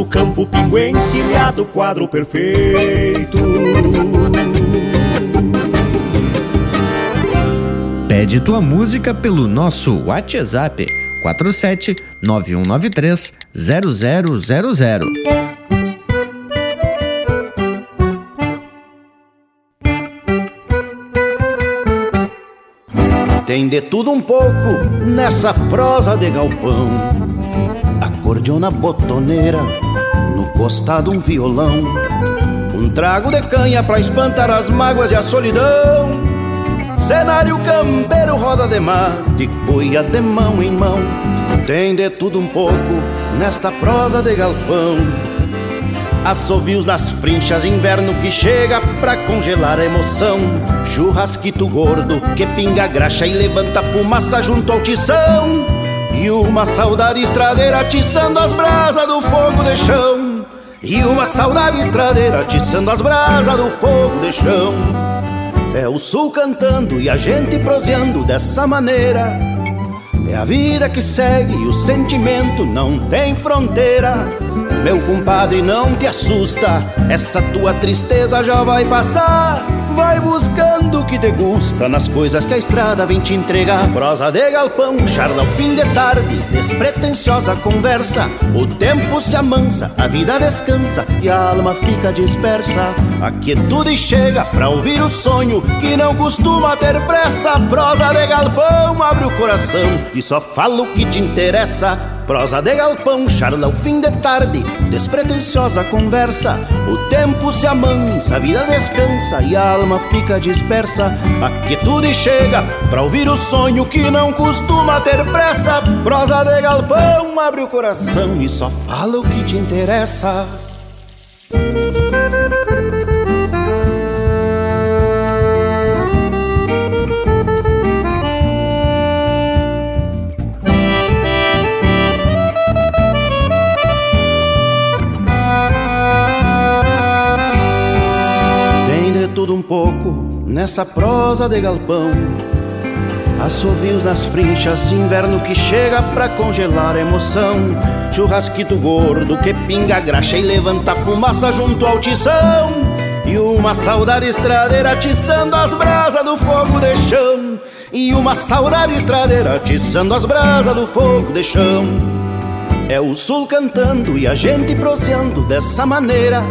no campo pinguim encilhado, quadro perfeito.
Pede tua música pelo nosso WhatsApp 47 9193 0000.
Tem de tudo um pouco nessa prosa de galpão acordeona botoneira, no costado um violão, um trago de canha pra espantar as mágoas e a solidão. Cenário campeiro, roda de mate, boia de mão em mão, tem de tudo um pouco nesta prosa de galpão. Assovios nas frinchas, inverno que chega pra congelar a emoção. Churrasquito gordo que pinga graxa e levanta fumaça junto ao tição. E uma saudade estradeira atiçando as brasas do fogo de chão. E uma saudade estradeira atiçando as brasas do fogo de chão. É o sul cantando e a gente proseando dessa maneira. É a vida que segue e o sentimento não tem fronteira. Meu compadre, não te assusta, essa tua tristeza já vai passar Vai buscando o que te gusta nas coisas que a estrada vem te entregar. Prosa de galpão, charla ao fim de tarde, despretensiosa conversa. O tempo se amansa, a vida descansa e a alma fica dispersa. A quietude chega pra ouvir o sonho que não costuma ter pressa. Prosa de galpão, abre o coração e só fala o que te interessa. Prosa de galpão, charla ao fim de tarde, despretensiosa conversa. O tempo se amansa, a vida descansa e a alma fica dispersa. A quietude chega pra ouvir o sonho que não costuma ter pressa. Prosa de galpão, abre o coração e só fala o que te interessa. Tudo um pouco nessa prosa de galpão. Assovios nas frinchas, inverno que chega pra congelar a emoção. Churrasquito gordo que pinga graxa e levanta fumaça junto ao tição. E uma saudade estradeira atiçando as brasas do fogo de chão. E uma saudade estradeira atiçando as brasas do fogo de chão. É o sul cantando e a gente proseando dessa maneira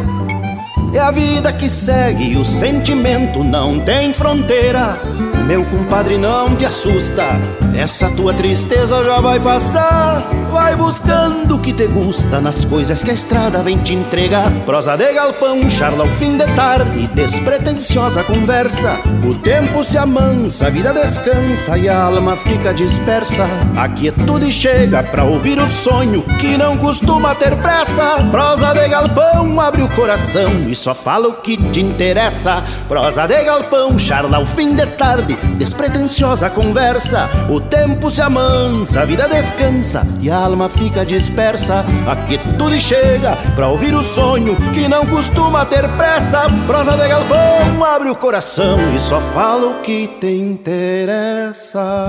é a vida que segue o sentimento não tem fronteira. Meu compadre, não te assusta, essa tua tristeza já vai passar. Vai buscando o que te gusta nas coisas que a estrada vem te entregar. Prosa de galpão, charla ao fim de tarde, despretensiosa conversa. O tempo se amansa, a vida descansa e a alma fica dispersa. A quietude chega pra ouvir o sonho que não costuma ter pressa. Prosa de galpão, abre o coração e só fala o que te interessa. Prosa de galpão, charla ao fim de tarde, despretensiosa conversa. O tempo se amansa, a vida descansa e a alma fica dispersa. Aqui tudo chega pra ouvir o sonho que não costuma ter pressa. Prosa de galpão, abre o coração e só fala o que te interessa.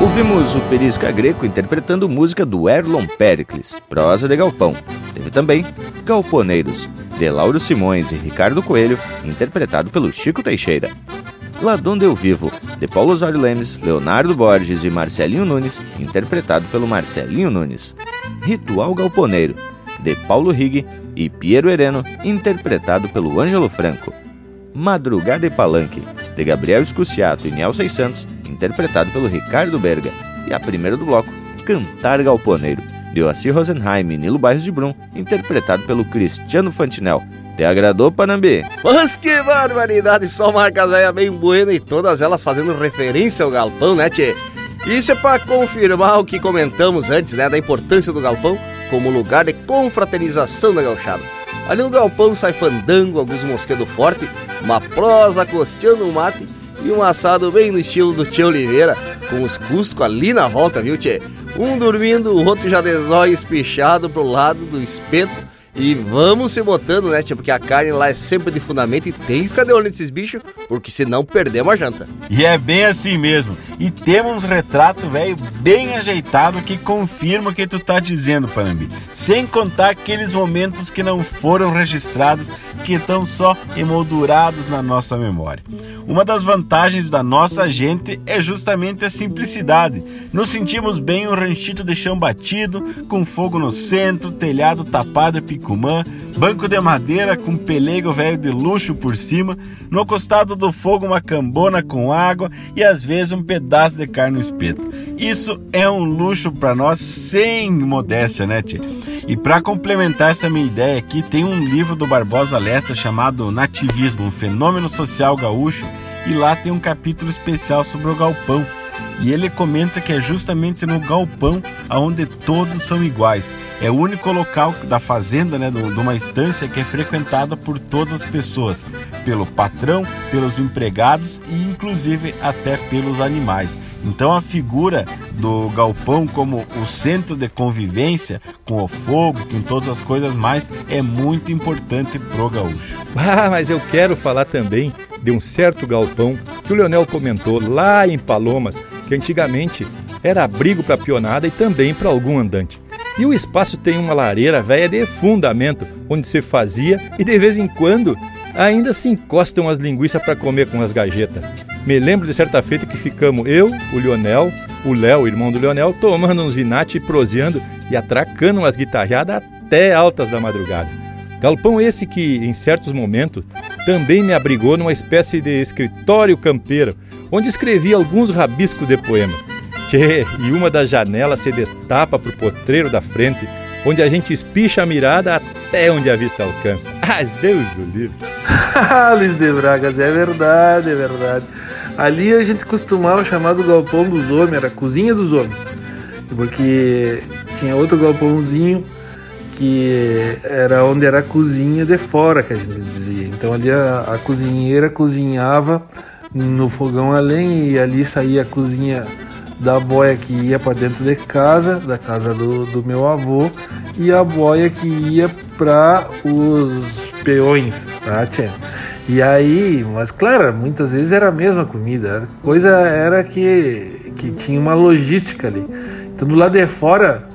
Ouvimos o Perisca Greco interpretando música do Erlon Pericles, Prosa de Galpão. Teve também Galponeiros, de Lauro Simões e Ricardo Coelho, interpretado pelo Chico Teixeira. Lá Donde Eu Vivo, de Paulo Osório Lemes, Leonardo Borges e Marcelinho Nunes, interpretado pelo Marcelinho Nunes. Ritual Galponeiro, de Paulo Rig e Piero Hereno, interpretado pelo Ângelo Franco. Madrugada e Palanque, de Gabriel Escuciato e Nelson Santos, interpretado pelo Ricardo Berga. E a primeira do bloco, Cantar Galponeiro, de Oacir Rosenheim e Nilo Bairros de Brum, interpretado pelo Cristiano Fantinel. Te agradou, Panambi?
Mas que barbaridade! Só marcas velhas bem buenas e todas elas fazendo referência ao galpão, né, tchê? Isso é para confirmar o que comentamos antes, né, da importância do galpão como lugar de confraternização da gauchada. Ali no galpão sai fandango, alguns mosquedos forte, uma prosa costeando um mate e um assado bem no estilo do Tio Oliveira, com os cuscos ali na volta, viu, tchê? Um dormindo, o outro já de zóio espichado pro lado do espeto e vamos se botando, né, tia? Porque a carne lá é sempre de fundamento e tem que ficar de olho nesses bichos, porque senão perdemos a janta.
E é bem assim mesmo. E temos uns retratos, velho, bem ajeitado que confirma o que tu tá dizendo, Panambi. Sem contar aqueles momentos que não foram registrados, que estão só emoldurados na nossa memória. Uma das vantagens da nossa gente é justamente a simplicidade. Nos sentimos bem um ranchito de chão batido, com fogo no centro, telhado tapado e picumã, banco de madeira com pelego velho de luxo por cima, no costado do fogo uma cambona com água e às vezes um pedaço de carne no espeto. Isso é um luxo para nós sem modéstia, né, tia? E para complementar essa minha ideia aqui, tem um livro do Barbosa Lessa chamado Nativismo, um fenômeno social gaúcho, e lá tem um capítulo especial sobre o galpão. E ele comenta que é justamente no galpão aonde todos são iguais. É o único local da fazenda, né, de uma estância que é frequentada por todas as pessoas, pelo patrão, pelos empregados e inclusive até pelos animais. Então a figura do galpão como o centro de convivência com o fogo, com todas as coisas mais, é muito importante pro gaúcho.
Ah, mas eu quero falar também de um certo galpão que o Leonel comentou lá em Palomas, que antigamente era abrigo para pionada e também para algum andante. E o espaço tem uma lareira velha de fundamento, onde se fazia e de vez em quando ainda se encostam as linguiças para comer com as gajetas. Me lembro de certa feita que ficamos eu, o Leonel, o Léo, irmão do Leonel, tomando uns vinate, proseando e atracando umas guitarreadas até altas da madrugada. Galpão esse que, em certos momentos, também me abrigou numa espécie de escritório campeiro, onde escrevi alguns rabiscos de poema. Tchê, e uma das janelas se destapa para o potreiro da frente, onde a gente espicha a mirada até onde a vista alcança. Ah, Deus o livre!
Luiz de Bragas, é verdade, é verdade. Ali a gente costumava chamar do galpão dos homens, era a cozinha dos homens. Porque tinha outro galpãozinho que era onde era a cozinha de fora, que a gente dizia. Então ali a, a cozinheira cozinhava no fogão a lenha e ali saía a cozinha da boia que ia para dentro de casa, da casa do, do meu avô, e a boia que ia para os peões, tá? E aí, mas claro, muitas vezes era a mesma comida. A coisa era que, que tinha uma logística ali. Então do lado de fora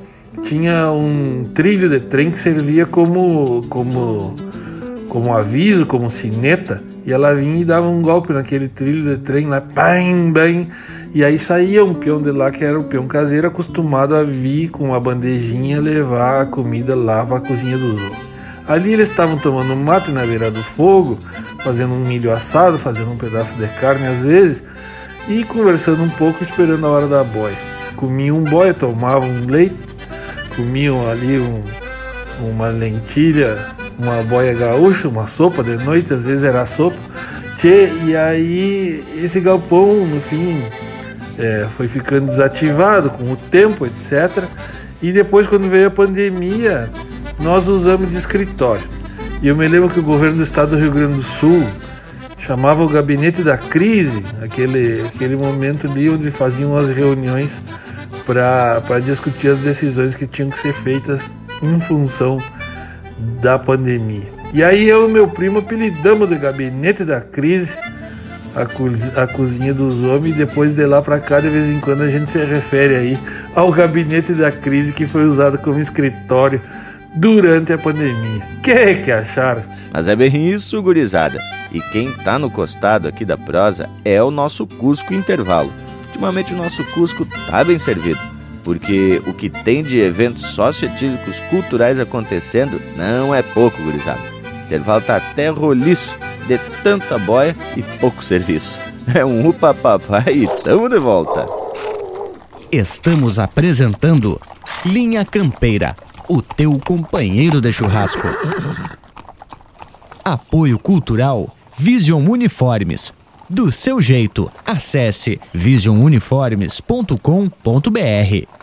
tinha um trilho de trem que servia como, como, como aviso, como sineta, e ela vinha e dava um golpe naquele trilho de trem lá, bem, bem, e aí saía um peão de lá que era o peão caseiro, acostumado a vir com uma bandejinha levar a comida lá para a cozinha dos outros. Ali eles estavam tomando um mate na beira do fogo, fazendo um milho assado, fazendo um pedaço de carne às vezes, e conversando um pouco, esperando a hora da boia. Comiam um boia, tomavam um leite, comiam ali um, uma lentilha, uma boia gaúcha, uma sopa de noite, às vezes era sopa. Tchê, e aí esse galpão, no fim, é, foi ficando desativado com o tempo, etc. E depois, quando veio a pandemia, nós usamos de escritório. E eu me lembro que o governo do estado do Rio Grande do Sul chamava o gabinete da crise, aquele, aquele momento ali onde faziam as reuniões para discutir as decisões que tinham que ser feitas em função da pandemia. E aí eu e meu primo apelidamos de gabinete da crise a, co a cozinha dos homens e depois de lá para cá de vez em quando a gente se refere aí ao gabinete da crise que foi usado como escritório durante a pandemia. Que que acharam?
Mas é bem isso, gurizada. E quem tá no costado aqui da prosa é o nosso Cusco Intervalo. Ultimamente o nosso Cusco tá bem servido, porque o que tem de eventos socioetílicos culturais acontecendo não é pouco, gurizada. O intervalo tá até roliço de tanta boia e pouco serviço. É um upa papai e tamo de volta.
Estamos apresentando Linha Campeira, o teu companheiro de churrasco. Apoio Cultural Vision Uniformes. Do seu jeito, acesse visionuniformes.com.br.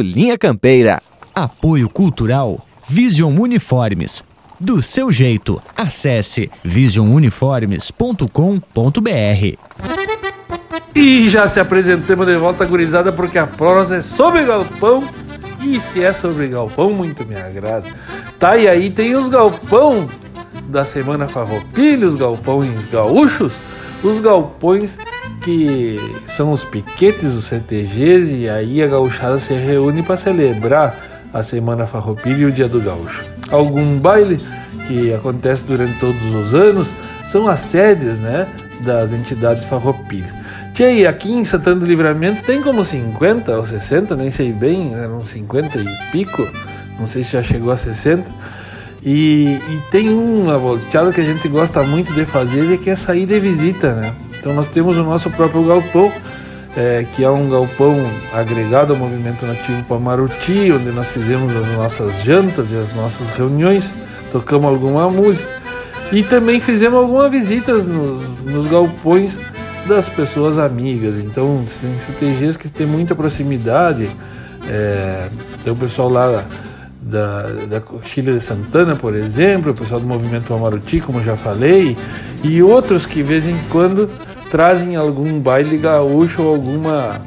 Linha Campeira.
Apoio Cultural Vision Uniformes. Do seu jeito, acesse visionuniformes.com.br.
E já se apresentamos de volta, gurizada, porque a prosa é sobre galpão. E se é sobre galpão, muito me agrada. Tá, e aí tem os galpão da Semana Farroupilha, os galpões gaúchos, os galpões que são os piquetes, os CTGs, e aí a gauchada se reúne para celebrar a Semana Farroupilha e o Dia do Gaúcho. Algum baile que acontece durante todos os anos são as sedes né, das entidades farroupilha. Tia, e aqui em Santana do Livramento tem como 50 ou 60, nem sei bem, eram 50 e pico, não sei se já chegou a 60. E, e tem uma volteada que a gente gosta muito de fazer, que é sair de visita, né? Então nós temos o nosso próprio galpão, é, que é um galpão agregado ao movimento nativo Pamaruti, onde nós fizemos as nossas jantas e as nossas reuniões, tocamos alguma música e também fizemos algumas visitas nos, nos galpões das pessoas amigas. Então tem CTGs que tem muita proximidade, é, tem o pessoal lá da, da de Santana, por exemplo, o pessoal do movimento Amaruti, como já falei, e outros que de vez em quando trazem algum baile gaúcho ou alguma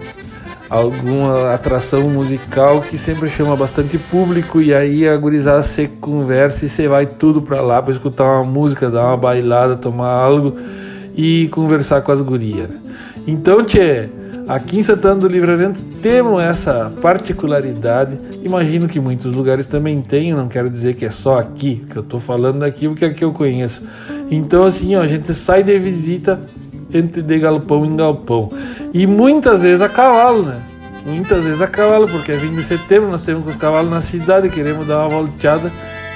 alguma atração musical que sempre chama bastante público e aí a gurizada se conversa e você vai tudo para lá para escutar uma música, dar uma bailada, tomar algo e conversar com as gurias. Né? Então, tchê, aqui em Santana do Livramento temos essa particularidade. Imagino que muitos lugares também tenham, não quero dizer que é só aqui, que eu estou falando daqui porque que eu conheço. Então, assim, ó, a gente sai de visita entre de galpão em galpão. E muitas vezes a cavalo, né? Muitas vezes a cavalo, porque é fim de setembro, nós temos os cavalos na cidade, queremos dar uma volteada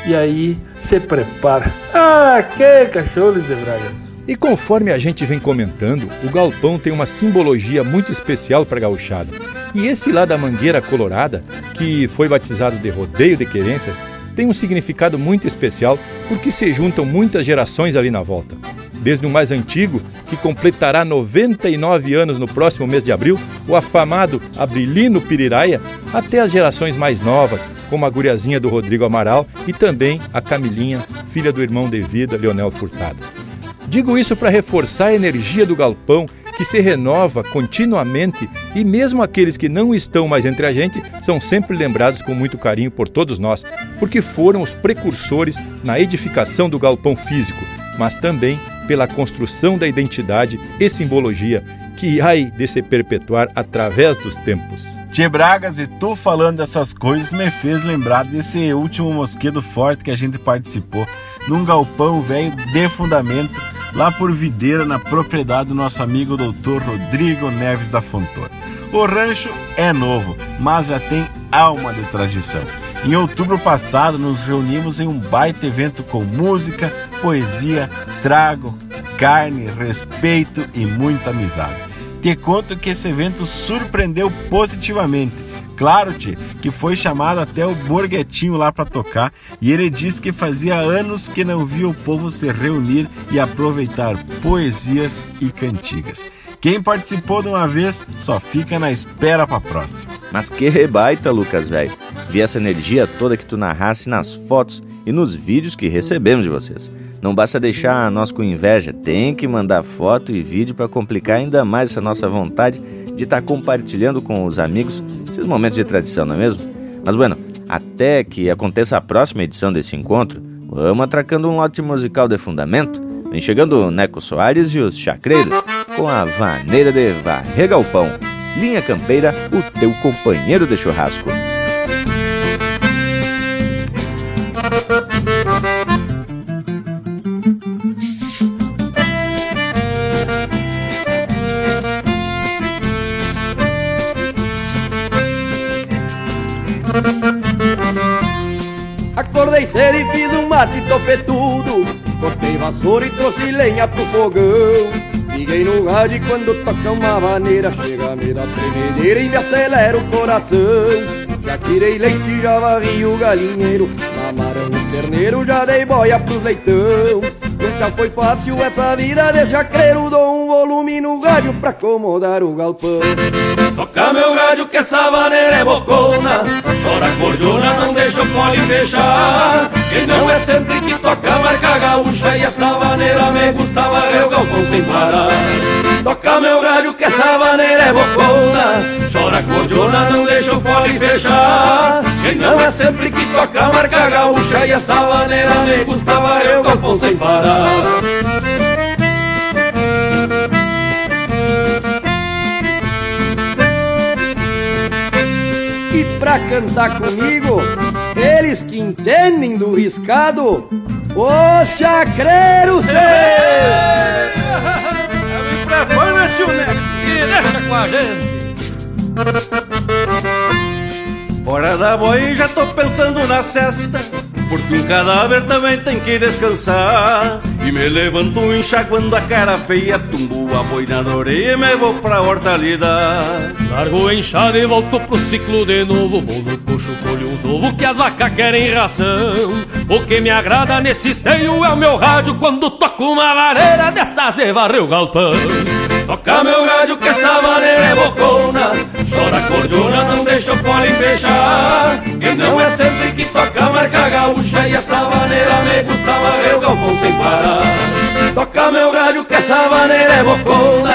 e aí se prepara. Ah, que cachorros de bragas!
E conforme a gente vem comentando, o galpão tem uma simbologia muito especial para a gauchada. E esse lá da Mangueira Colorada, que foi batizado de Rodeio de Querências, tem um significado muito especial porque se juntam muitas gerações ali na volta. Desde o mais antigo, que completará 99 anos no próximo mês de abril, o afamado Abrilino Piriraia, até as gerações mais novas, como a guriazinha do Rodrigo Amaral e também a Camilinha, filha do irmão de vida, Leonel Furtado. Digo isso para reforçar a energia do galpão que se renova continuamente e mesmo aqueles que não estão mais entre a gente são sempre lembrados com muito carinho por todos nós, porque foram os precursores na edificação do galpão físico, mas também pela construção da identidade e simbologia que ai de se perpetuar através dos tempos.
Tchê Bragas, e tu falando dessas coisas me fez lembrar desse último mosquedo forte que a gente participou, num galpão velho de fundamento, lá por Videira, na propriedade do nosso amigo doutor Rodrigo Neves da Fontoura. O rancho é novo, mas já tem alma de tradição. Em outubro passado, nos reunimos em um baita evento com música, poesia, trago, carne, respeito e muita amizade. Te conto que esse evento surpreendeu positivamente. Claro, tio, que foi chamado até o Borguetinho lá para tocar e ele disse que fazia anos que não via o povo se reunir e aproveitar poesias e cantigas. Quem participou de uma vez só fica na espera para próxima.
Mas que rebaita, Lucas, velho. Vi essa energia toda que tu narrasse nas fotos e nos vídeos que recebemos de vocês. Não basta deixar nós com inveja, tem que mandar foto e vídeo para complicar ainda mais essa nossa vontade de estar tá compartilhando com os amigos esses momentos de tradição, não é mesmo? Mas bueno, até que aconteça a próxima edição desse encontro, vamos atracando um lote musical de fundamento. Vem chegando o Neco Soares e os Chacreiros com a vaneira de varrer galpão. Linha Campeira, o teu companheiro de churrasco.
Topetudo Cortei vassoura e trouxe lenha pro fogão. Liguei no rádio e quando toca uma maneira Chega me dar tremedeira e me acelera o coração. Já tirei leite, já varri o galinheiro. Mamaram os terneiros, já dei boia pros leitão. Nunca foi fácil essa vida de chacreiro Dou um volume no rádio pra acomodar o galpão.
Toca meu rádio que essa maneira é bocona. Chora cordiona, não deixa o fole fechar Quem não é sempre que toca marca gaúcha E essa maneira me gostava eu galpão sem parar Toca meu rádio que essa maneira é bocona. Chora cordiona, não deixa o fole fechar. Quem não é sempre que toca marca gaúcha E essa maneira me gostava eu galpão sem parar
pra cantar comigo, eles que entendem do riscado, os chacreiros!
E deixa com a gente. Hora da boi, já tô pensando na cesta porque um cadáver também tem que descansar E me levanto enxaguando a cara feia Tumbo a boina na orelha e me vou pra hortalidade
Largo enxada e volto pro ciclo de novo. Vou no coxo, colho uns ovos que as vacas querem ração. O que me agrada nesse esteio é o meu rádio Quando toco uma vareira dessas de varrer o galpão
Toca meu rádio que essa maneira é bocona. Chora cordiona, não deixa o fole fechar. E não é sempre que toca marca gaúcha E essa maneira me gostava eu galpão sem parar. Toca meu rádio que essa maneira é bocona.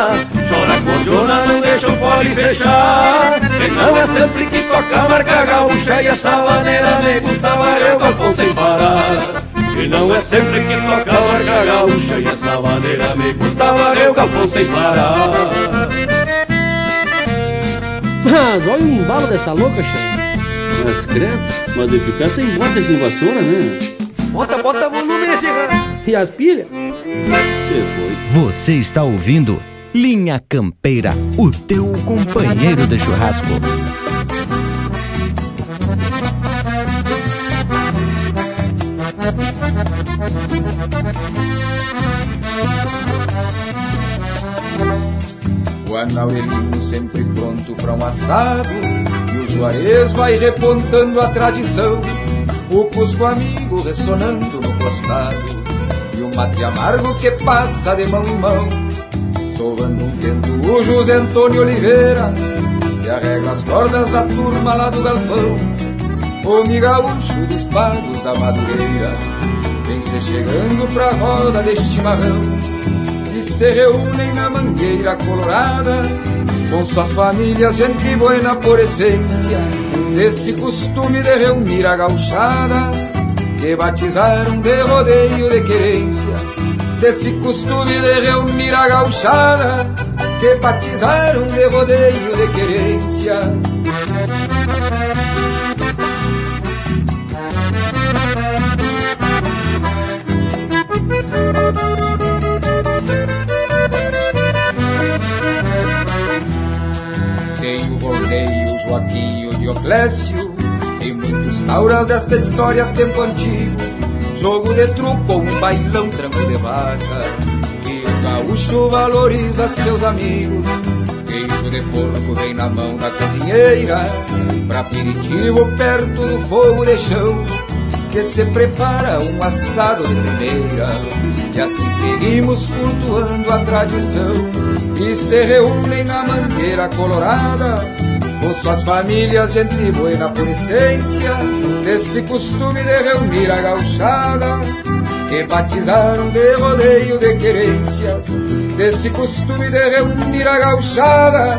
Chora cordiona, não deixa o fole fechar. E não é sempre que toca marca gaúcha E essa maneira me gostava eu galpão sem parar e não é sempre que toca a marca gaúcha E essa maneira me gostava eu galpão sem parar
Mas olha o embalo dessa louca, chefe
Mas credo, mas de ficar sem bota sem vassoura, né?
Bota, bota volume nesse
E as pilhas?
Você foi
Você está ouvindo Linha Campeira, o teu companheiro de churrasco.
O anauelino sempre pronto para um assado E o Juarez vai repontando a tradição O cusco amigo ressonando no costado E o mate amargo que passa de mão em mão Sovando um vento o José Antônio Oliveira Que arrega as cordas da turma lá do galpão O migaúcho dos pagos da madureira Vem se chegando pra roda de chimarrão e se reúnem na mangueira colorada com suas famílias, gente buena por essência, desse costume de reunir a gauchada que batizaram de rodeio de querências, desse costume de reunir a gauchada que batizaram de rodeio de querências. Joaquim Dioclésio, tem muitos tal auras desta história tempo antigo. Jogo de truco ou um bailão tranco de vaca. E o gaúcho valoriza seus amigos. Queijo de porco vem na mão da cozinheira. Pra aperitivo perto do fogo de chão Que se prepara um assado de primeira. E assim seguimos cultuando a tradição E se reúnem na mangueira colorada com suas famílias, gente buena por essência, desse costume de reunir a gauchada, que batizaram de rodeio de querências, desse costume de reunir a gauchada,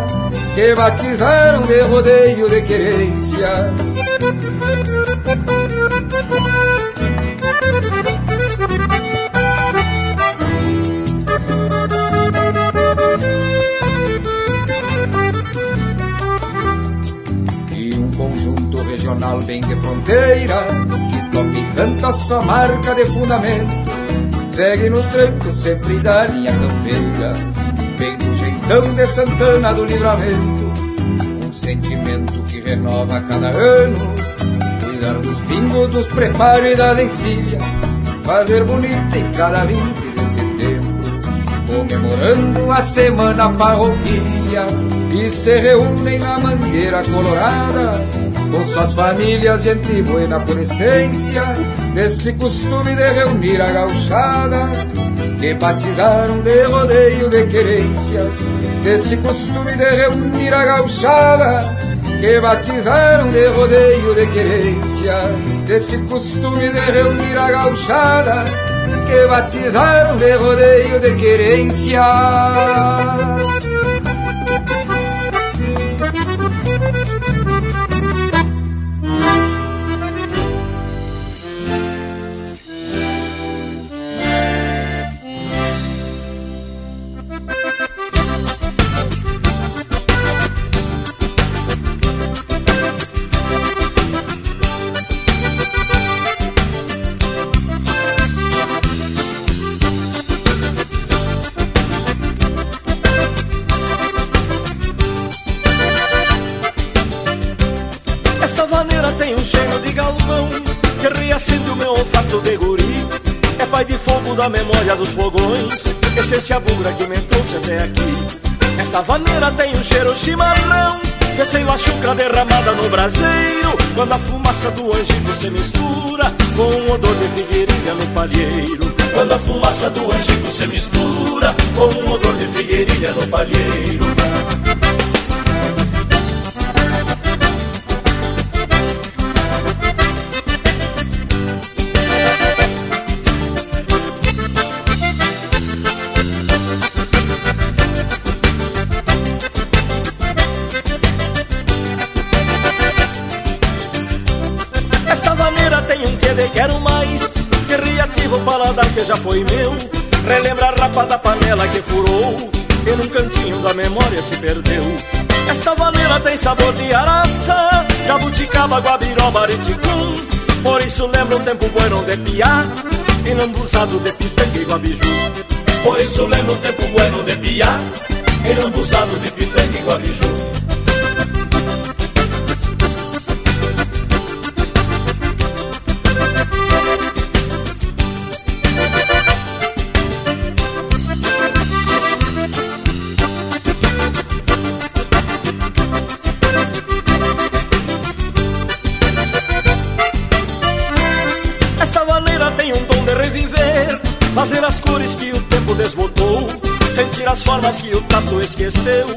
que batizaram de rodeio de querências. Bem de fronteira, que toca e canta sua marca de fundamento. Segue no tranco sempre da linha campeira, bem do jeitão de Santana do Livramento. Um sentimento que renova a cada ano, cuidar dos pingos, dos preparos e das encilhas, fazer bonita em cada 20 de setembro, comemorando a semana parroquia e se reúnem na mangueira colorada com suas famílias, gente buena por essência, desse costume de reunir a gauchada, que batizaram de rodeio de querências, desse costume de reunir a gauchada, que batizaram de rodeio de querências, desse costume de reunir a gauchada, que batizaram de rodeio de querências.
Essência bugra que me trouxe até aqui. Esta vaneira tem um cheiro chimarrão Descendo a chucra derramada no braseiro Quando a fumaça do angico se mistura Com o odor de figueirinha no palheiro. Quando a fumaça do angico se mistura Com o odor de figueirinha no palheiro que já foi meu. Relembra a rapa da panela que furou. E num cantinho da memória se perdeu. Esta vaneira tem sabor de araça Jabuticaba, guabiroba, ariticum Por isso lembra um tempo bueno de piá E lambuzado de pitanga e guabiju. Por isso lembra um tempo bueno de piá E lambuzado de pitanga e guabiju que o tempo desbotou. Sentir as formas que o tato esqueceu.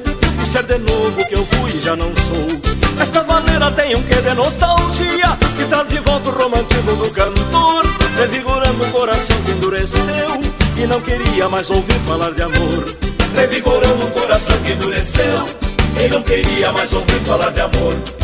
E ser de novo que eu fui e já não sou. Esta maneira tem um quê de nostalgia Que traz de volta o romantismo do cantor Revigorando um coração que endureceu. E não queria mais ouvir falar de amor. Revigorando um coração que endureceu. E não queria mais ouvir falar de amor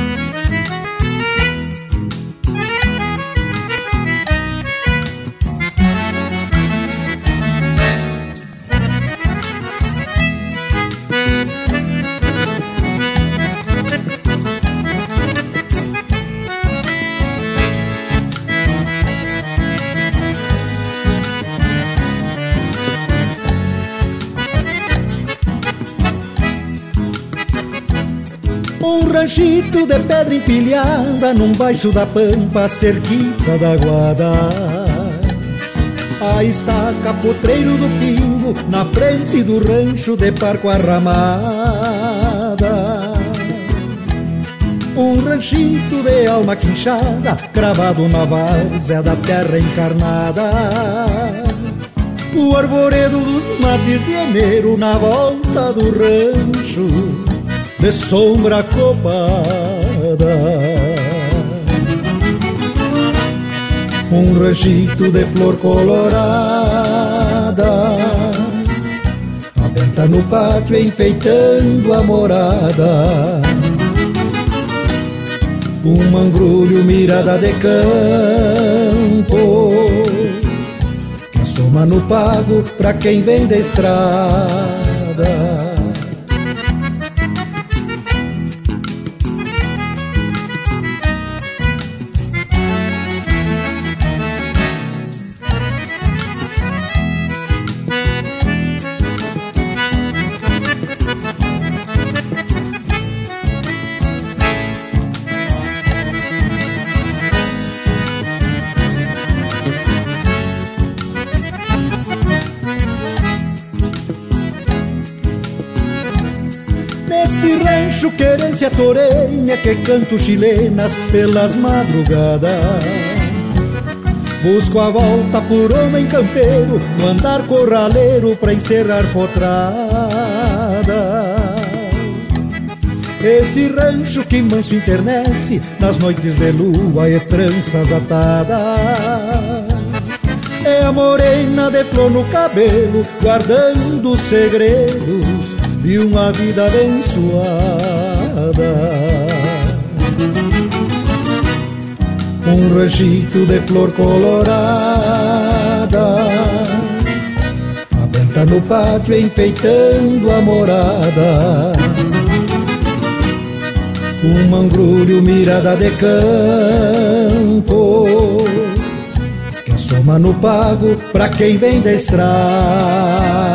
Ranchito de pedra empilhada num baixo da pampa, cerquita da guada. Aí está capotreiro do pingo, na frente do rancho de parco arramada. Um ranchito de alma quinchada, cravado na várzea da terra encarnada. O arvoredo dos mates de enero na volta do rancho, de sombra copada. Um ranchito de flor colorada, aberta no pátio enfeitando a morada um mangrulho mirada de campo que assoma no pago pra quem vem da estrada. Rancho querência torenha que canto chilenas pelas madrugadas. Busco a volta por homem campeiro no andar corraleiro pra encerrar potrada Esse rancho que manso internece nas noites de lua e tranças atadas. É a morena de flor no cabelo, guardando segredos de uma vida abençoada. Um ranchito de flor colorada, aberta no pátio enfeitando a morada. Um mangrulho mirada de campo que assoma no pago pra quem vem da estrada.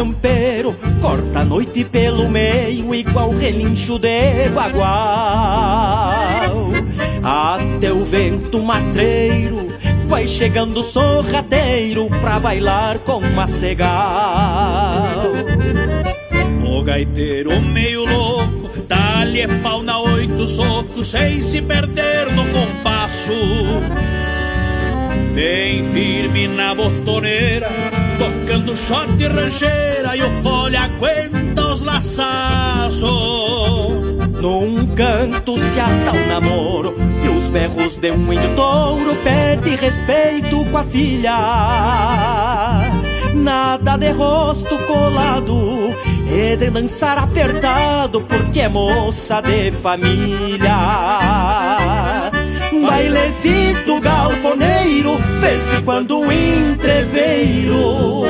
Campeiro corta a noite pelo meio igual relincho de bagual. Até o vento matreiro vai chegando sorrateiro pra bailar com macegal
O gaiteiro meio louco, dá-lhe pau na oito socos sem se perder no compasso. Bem firme na botoneira, tocando shot e rancheira e o folha aguenta os laçaços.
Num canto se ata o namoro e os berros de um índio touro pede respeito com a filha. Nada de rosto colado e de dançar apertado porque é moça de família. Bailezito galponeiro, fez quando o entreveiro,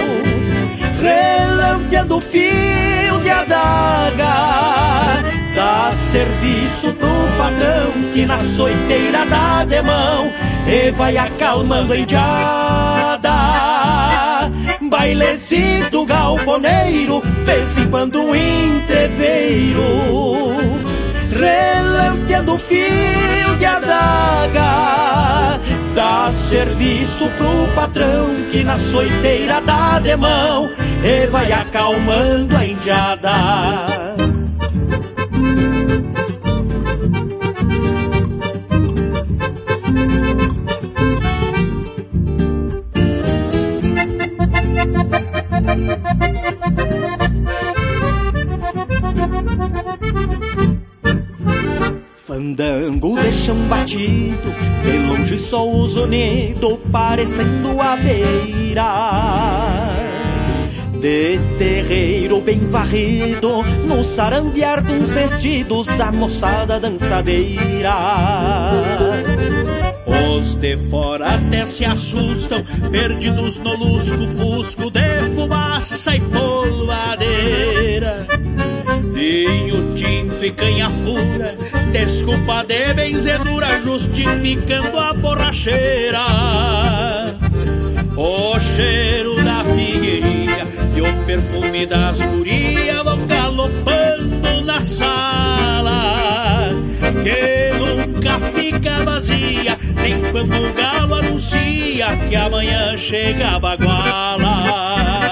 relampeando fio de adaga, dá serviço pro patrão que na soiteira dá de mão e vai acalmando a indiada. Bailezito galponeiro, fez quando o entreveiro, relampeando fio de adaga Dá serviço pro patrão que na soiteira dá de mão E vai acalmando a indiada Fandango de chão batido, de longe só os unidos parecendo a beira. De terreiro bem varrido No sarandear dos vestidos da moçada dançadeira. Os de fora até se assustam Perdidos no lusco-fusco de fumaça e polvadeira Vinho tinto e canha pura Desculpa de benzedura Justificando a borracheira. O cheiro da figueirinha e o perfume das gurias vão galopando na sala Que nunca fica vazia Nem quando o galo anuncia Que amanhã chega a baguala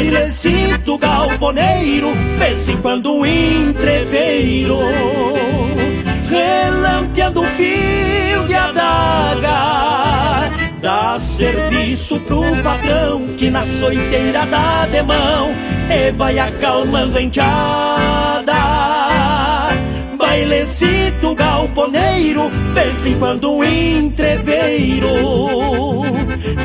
Bailecito galponeiro Fecimpando um entreveiro Relanteando fio de adaga Dá serviço pro patrão que na soiteira dá de mão E vai acalmando a enteada. Bailecito galponeiro, vez em quando entreveiro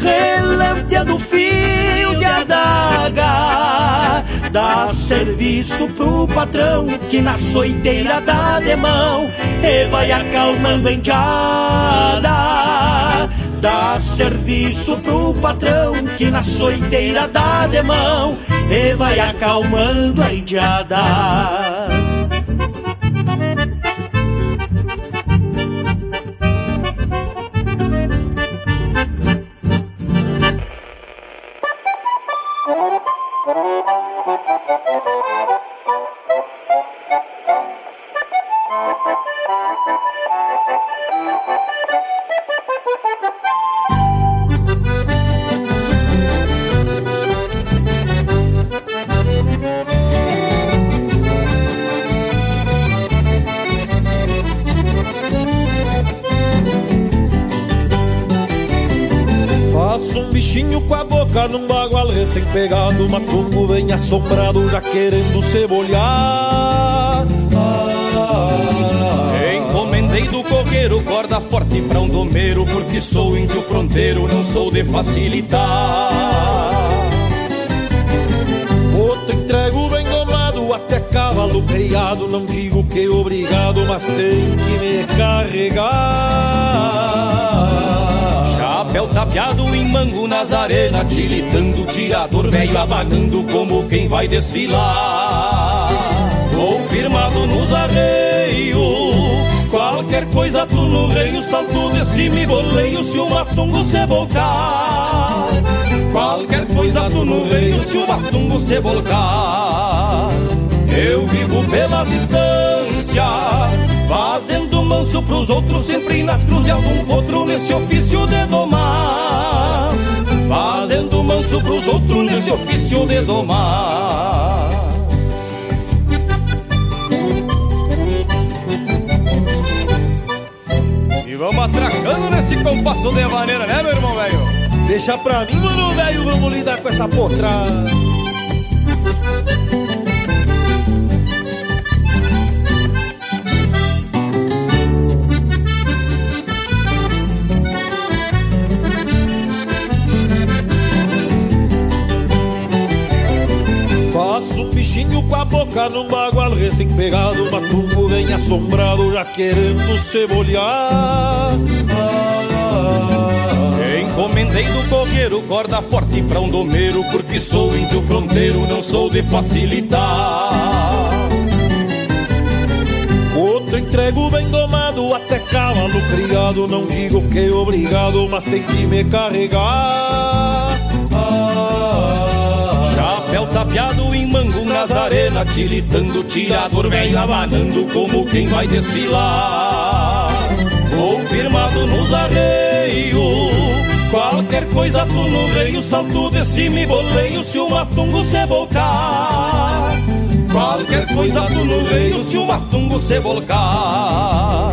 Relanteando fio de adaga Dá serviço pro patrão que na soiteira dá de mão E vai acalmando a enteada. Dá serviço pro patrão que na soiteira dá de mão E vai acalmando a indiada
assombrado já querendo cebolhar Encomendei do coqueiro corda forte pra um domeiro Porque sou índio fronteiro, não sou de facilitar. Outro entrego bem domado, até cavalo criado Não digo que obrigado, mas tem que me carregar Chapéu tapeado em mango nas arenas Tilitando, tirador velho abanando Como quem vai desfilar. Vou firmado nos arreios Qualquer coisa tu no reio Salto de cima e boleio Se o matungo se volcar Qualquer coisa tu no reio Se o matungo se volcar Eu vivo pelas distâncias Fazendo manso pros outros Sempre nas cruzes de algum potro Nesse ofício de domar. Fazendo manso pros outros Nesse ofício de domar.
E vamos atracando nesse compasso de maneira, né, meu irmão velho?
Deixa pra mim, mano, velho, vamos lidar com essa potrada com a boca num bagual recém-pegado Matungo vem assombrado já querendo cebolhar
Encomendei do coqueiro corda forte pra um domeiro Porque sou índio fronteiro, não sou de facilitar.
Outro entrego bem domado, até cavalo criado Não digo que obrigado, mas tem que me carregar
tapeado em mango nas arenas Tilitando, tirador velho abanando Como quem vai desfilar. Vou firmado nos arreios Qualquer coisa tu no reio Salto de cima e boleio Se o matungo se volcar. Qualquer coisa tu no reio Se o matungo se volcar.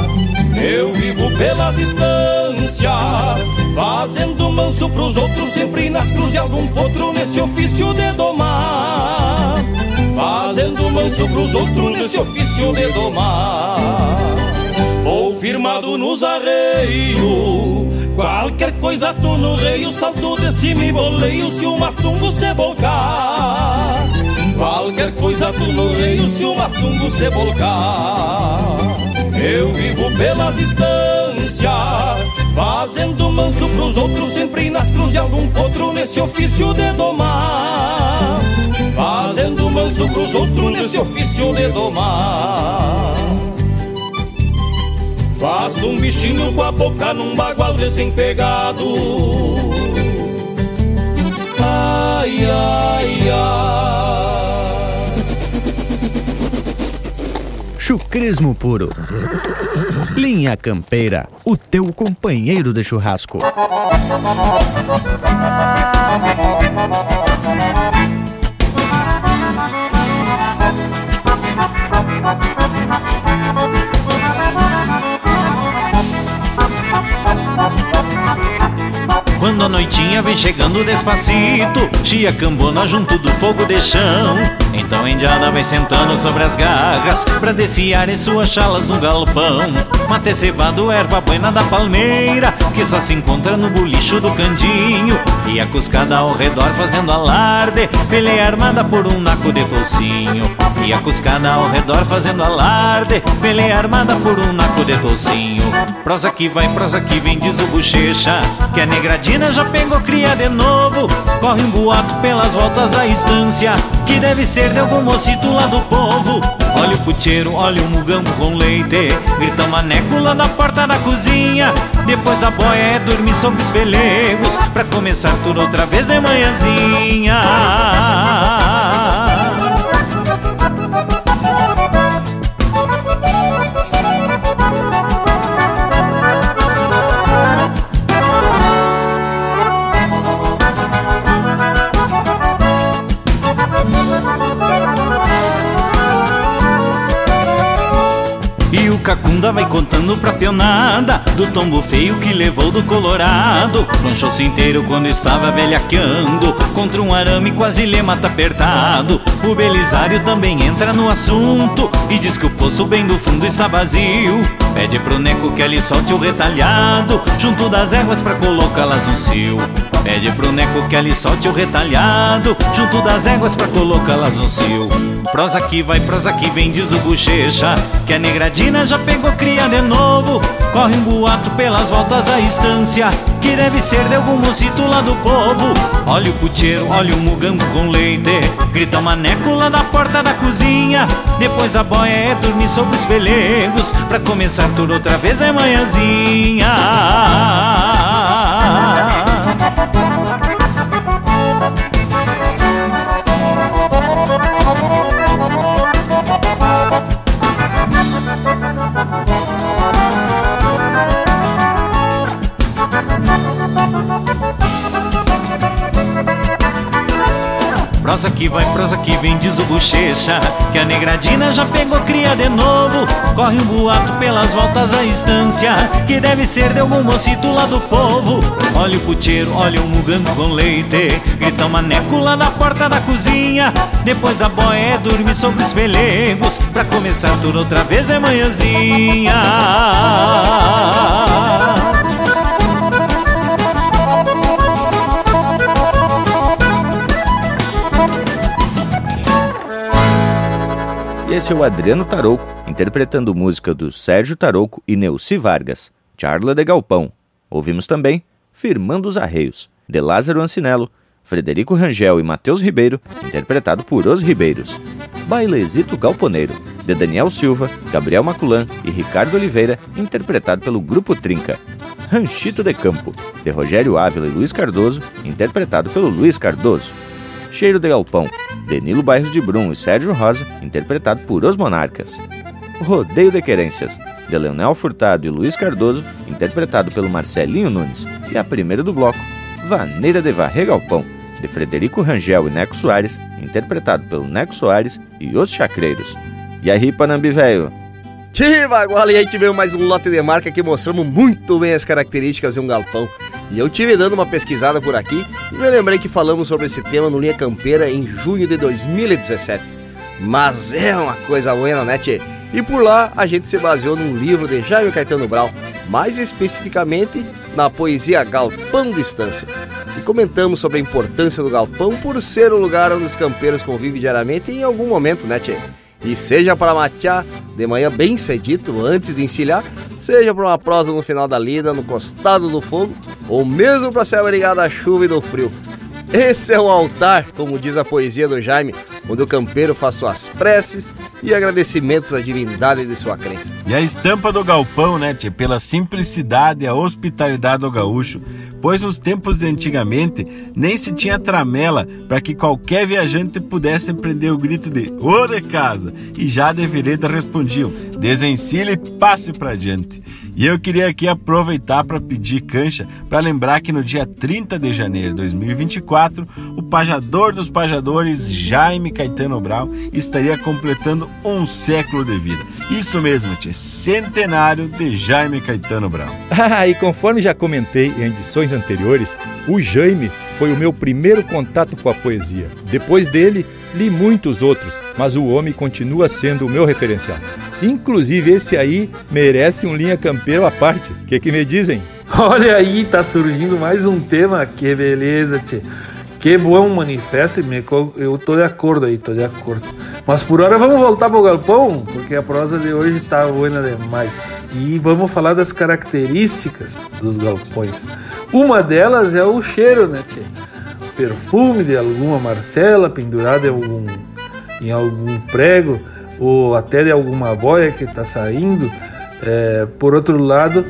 Eu vivo pelas distâncias Fazendo manso pros outros Sempre nas cruzes de algum potro Nesse ofício de domar Fazendo manso
pros outros nesse ofício de domar. Ou firmado nos arreios, qualquer coisa tu no rei, o salto de cima e boleio se o matungo se volcar. Qualquer coisa tu no rei, se o matungo se volcar. Eu vivo pelas distâncias, fazendo manso pros outros, sempre nas cruzes de algum potro nesse ofício de domar. Fazendo manso pros outros nesse ofício de domar. Faço um bichinho com a boca num bagual recém-pegado. Ai, ai, ai.
Chucrismo puro. Linha Campeira, o teu companheiro de churrasco.
Quando a noitinha vem chegando despacito Chia cambona junto do fogo de chão Então a indiada vai sentando sobre as garras Pra desfiarem suas chalas no galpão. Mate cevado, erva buena da palmeira Que só se encontra no bolicho do candinho. E a cuscada ao redor fazendo alarde Peleia armada por um naco de tocinho E a cuscada ao redor fazendo alarde Peleia armada por um naco de tocinho Prosa que vai, prosa que vem, diz o bochecha Que a negradinha já pegou cria de novo. Corre um boato pelas voltas da estância Que deve ser de algum mocito lá do povo. Olha o puteiro, olha o mugambo com leite. Grita maneco lá na porta da cozinha. Depois da boia é dormir sobre os pelegos. Pra começar tudo outra vez de manhãzinha Cacunda vai contando pra pionada Do tombo feio que levou do Colorado. Tronchou-se inteiro quando estava velhaqueando Contra um arame quase lhe mata apertado. O Belisário também entra no assunto E diz que o poço bem do fundo está vazio. Pede pro Neco que ele solte o retalhado Junto das éguas pra colocá-las no cio Pede pro Neco que ele solte o retalhado Junto das éguas pra colocá-las no cio. Prosa que vai, prosa que vem, diz o bochecha Que a negradina já pegou cria de novo. Corre um boato pelas voltas da estância Que deve ser de algum mocito lá do povo. Olha o puteiro, olha o mugambo com leite Grita maneco lá da porta da cozinha. Depois da boia é dormir sobre os pelegos Pra começar tudo outra vez é manhãzinha Thank you. Prosa que vai, prosa que vem, diz o bochecha Que a negradina já pegou cria de novo. Corre um boato pelas voltas da estância Que deve ser de algum mocito lá do povo. Olha o puteiro, olha o mugambo com leite Grita maneco lá na porta da cozinha. Depois da boia é dormir sobre os pelegos Pra começar tudo outra vez é manhãzinha
Esse é o Adriano Tarouco, interpretando música do Sérgio Tarouco e Neuci Vargas, Charla de Galpão. Ouvimos também Firmando os Arreios, de Lázaro Ancinello, Frederico Rangel e Matheus Ribeiro, interpretado por Os Ribeiros. Bailezito Galponeiro, de Daniel Silva, Gabriel Maculan e Ricardo Oliveira, interpretado pelo Grupo Trinca. Ranchito de Campo, de Rogério Ávila e Luiz Cardoso, interpretado pelo Luiz Cardoso. Cheiro de Galpão, Denilo Bairros de Brum e Sérgio Rosa, interpretado por Os Monarcas. Rodeio de Querências, de Leonel Furtado e Luiz Cardoso, interpretado pelo Marcelinho Nunes. E a primeira do bloco, Vaneira de Varrer Galpão, de Frederico Rangel e Neco Soares, interpretado pelo Neco Soares e Os Chacreiros. E aí, Panambi velho?
Tiva, agora e aí tivemos mais um lote de marca que mostramos muito bem as características de um galpão. E eu tive dando uma pesquisada por aqui e me lembrei que falamos sobre esse tema no Linha Campeira em junho de 2017. Mas é uma coisa buena, né, tchê? E por lá a gente se baseou num livro de Jaime Caetano Brau, mais especificamente na poesia Galpão de Estância. E comentamos sobre a importância do galpão por ser o lugar onde os campeiros convivem diariamente em algum momento, né, tchê? E seja para matear de manhã bem cedito, antes de encilhar, seja para uma prosa no final da lida, no costado do fogo, ou mesmo para ser abrigado da chuva e do frio. Esse é o altar, como diz a poesia do Jaime, onde o campeiro faz suas preces e agradecimentos à divindade de sua crença.
E a estampa do galpão, né, tia, pela simplicidade e a hospitalidade do gaúcho, pois nos tempos de antigamente nem se tinha tramela para que qualquer viajante pudesse prender o grito de Ô de casa! E já de vereda respondiam, desencilhe e passe para diante. E eu queria aqui aproveitar para pedir cancha para lembrar que no dia 30 de janeiro de 2024, o pajador dos pajadores, Jaime Caetano Brau, estaria completando um século de vida. Isso mesmo, tia, centenário de Jaime Caetano Brau.
Ah, e conforme já comentei em edições anteriores, o Jaime foi o meu primeiro contato com a poesia. Depois dele, li muitos outros, mas o homem continua sendo o meu referencial. Inclusive, esse aí merece um linha campeiro à parte. O que, que me dizem?
Olha aí, tá surgindo mais um tema. Que beleza, tchê. Que bom manifesto, eu tô de acordo aí, tô de acordo. Mas por hora vamos voltar pro galpão, porque a prosa de hoje tá boa demais. E vamos falar das características dos galpões. Uma delas é o cheiro, né, tchê? Perfume de alguma Marcela pendurada em algum, em algum prego ou até de alguma boia que está saindo. É, por outro lado,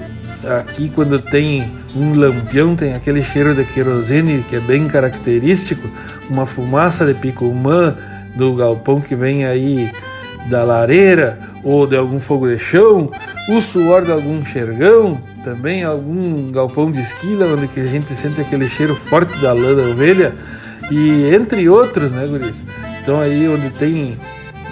aqui quando tem um lampião, tem aquele cheiro de querosene que é bem característico, uma fumaça de picumã do galpão que vem aí da lareira ou de algum fogo de chão, o suor de algum xergão, também algum galpão de esquila onde que a gente sente aquele cheiro forte da lã da ovelha e entre outros, né, guris? Então aí onde tem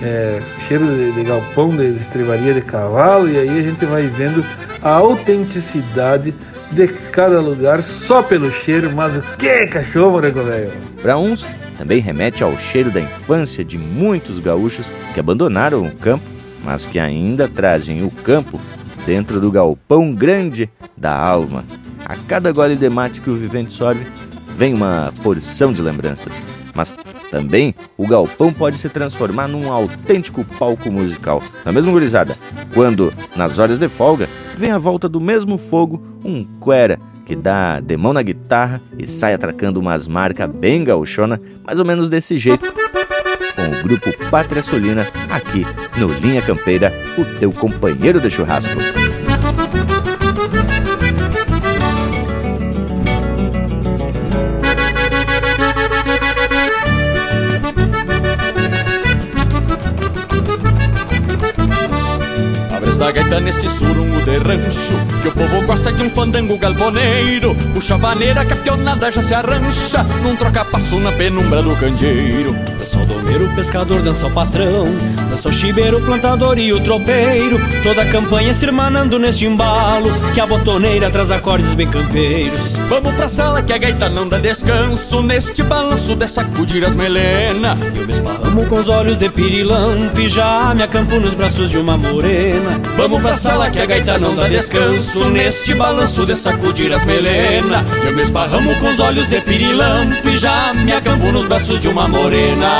é, cheiro de, de, galpão, de estrivaria de cavalo, e aí a gente vai vendo a autenticidade de cada lugar só pelo cheiro, mas o que cachorro, né, velho?
Para uns, também remete ao cheiro da infância de muitos gaúchos que abandonaram o campo, mas que ainda trazem o campo dentro do galpão grande da alma. A cada gole de mate que o vivente sorve, vem uma porção de lembranças. Mas também, o galpão pode se transformar num autêntico palco musical. Na mesma gurizada, quando, nas horas de folga, vem à volta do mesmo fogo um cuera que dá demão na guitarra e sai atracando umas marcas bem gauchona, mais ou menos desse jeito. Com o grupo Pátria Solina, aqui no Linha Campeira, o teu companheiro de churrasco.
da gaita neste surungo de rancho Que o povo gosta de um fandango galponeiro Puxa a vaneira que a pionada já se arrancha Num troca-passo na penumbra do candeeiro Dança o domeiro, o pescador, dança o patrão Dança o chibeiro, o plantador e o tropeiro. Toda a campanha se irmanando neste embalo Que a botoneira traz acordes bem campeiros. Vamos pra sala que a gaita não dá descanso Neste balanço de sacudir as melena. Eu me esparramo com os olhos de pirilampe Já me acampo nos braços de uma morena. Vamos pra sala que a gaita não dá descanso Neste balanço de sacudir as melena. Eu me esparramo com os olhos de pirilampo E já me acampo nos braços de uma morena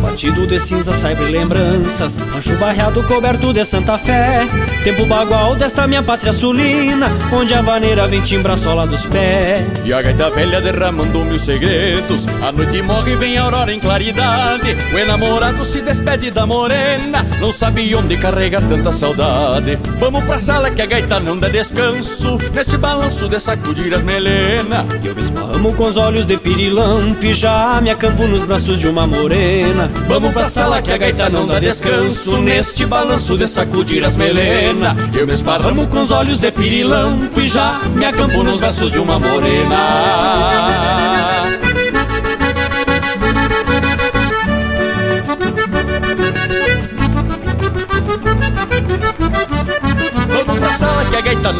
Batido de cinza sempre lembranças Rancho barreado coberto de Santa Fé. Tempo bagual desta minha pátria sulina Onde a vaneira vem timbra a sola dos pés. E a gaita velha derramando mil segredos A noite morre e vem a aurora em claridade. O enamorado se despede da morena Não sabe onde carrega tanta saudade. Vamos pra sala que a gaita não dá descanso Nesse balanço de sacudir as melena. E eu me esparramo com os olhos de pirilampe Já me acampo nos braços de uma morena Vamos pra sala que a gaita não dá descanso. Neste balanço de sacudir as melena Eu me esparramo com os olhos de pirilampo E já me acampo nos braços de uma morena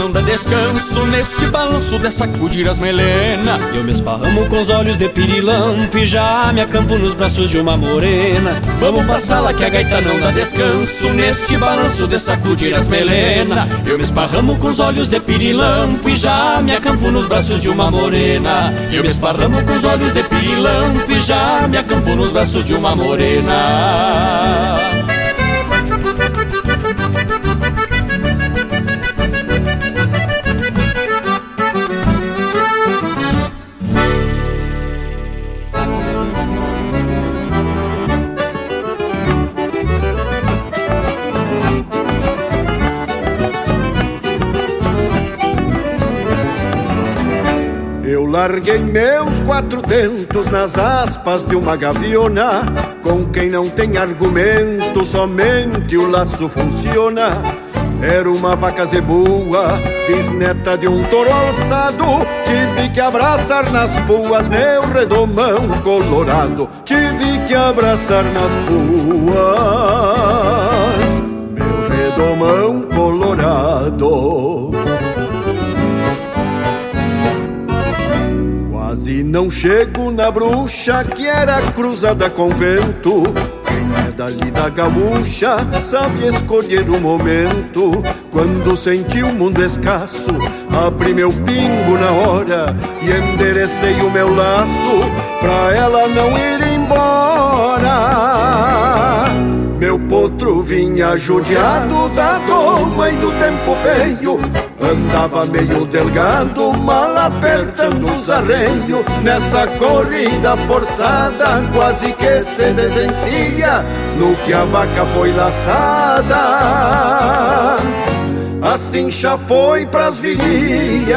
não dá descanso neste balanço de sacudir as melena.
Eu me esparramo com os olhos de pirilampo e já me acampo nos braços de uma morena.
Vamos passar lá que a gaita não dá descanso neste balanço de sacudir as melena.
Eu me esparramo com os olhos de pirilampo e já me acampo nos braços de uma morena.
Eu me esparramo com os olhos de pirilampo e já me acampo nos braços de uma morena.
Larguei meus quatro tentos nas aspas de uma gaviona. Com quem não tem argumento, somente o laço funciona. Era uma vaca zebua, bisneta de um touro alçado. Tive que abraçar nas puas meu redomão colorado. Tive que abraçar nas puas meu redomão colorado. Não chego na bruxa que era cruzada com vento, quem é dali da gaúcha sabe escolher o momento. Quando senti o mundo escasso, abri meu pingo na hora e enderecei o meu laço pra ela não ir embora. Potro vinha judiado da doma e do tempo feio. Andava meio delgado, mal apertando os arreios. Nessa corrida forçada, quase que se desencilha No que a vaca foi laçada. Assim já foi pras virilhas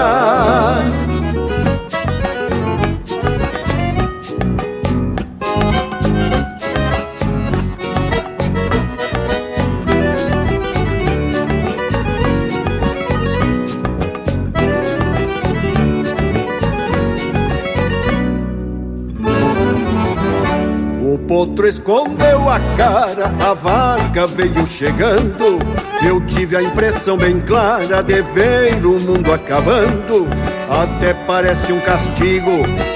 Outro escondeu a cara, a vaca veio chegando. Eu tive a impressão bem clara de ver o mundo acabando. Até parece um castigo,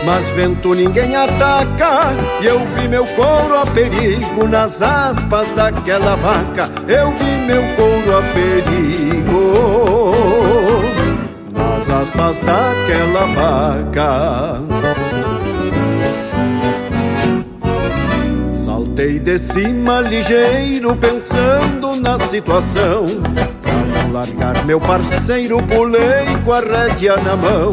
mas vento ninguém ataca. E eu vi meu couro a perigo nas aspas daquela vaca. Eu vi meu couro a perigo nas aspas daquela vaca. Saltei de cima ligeiro pensando na situação. Pra não largar meu parceiro pulei com a rédea na mão.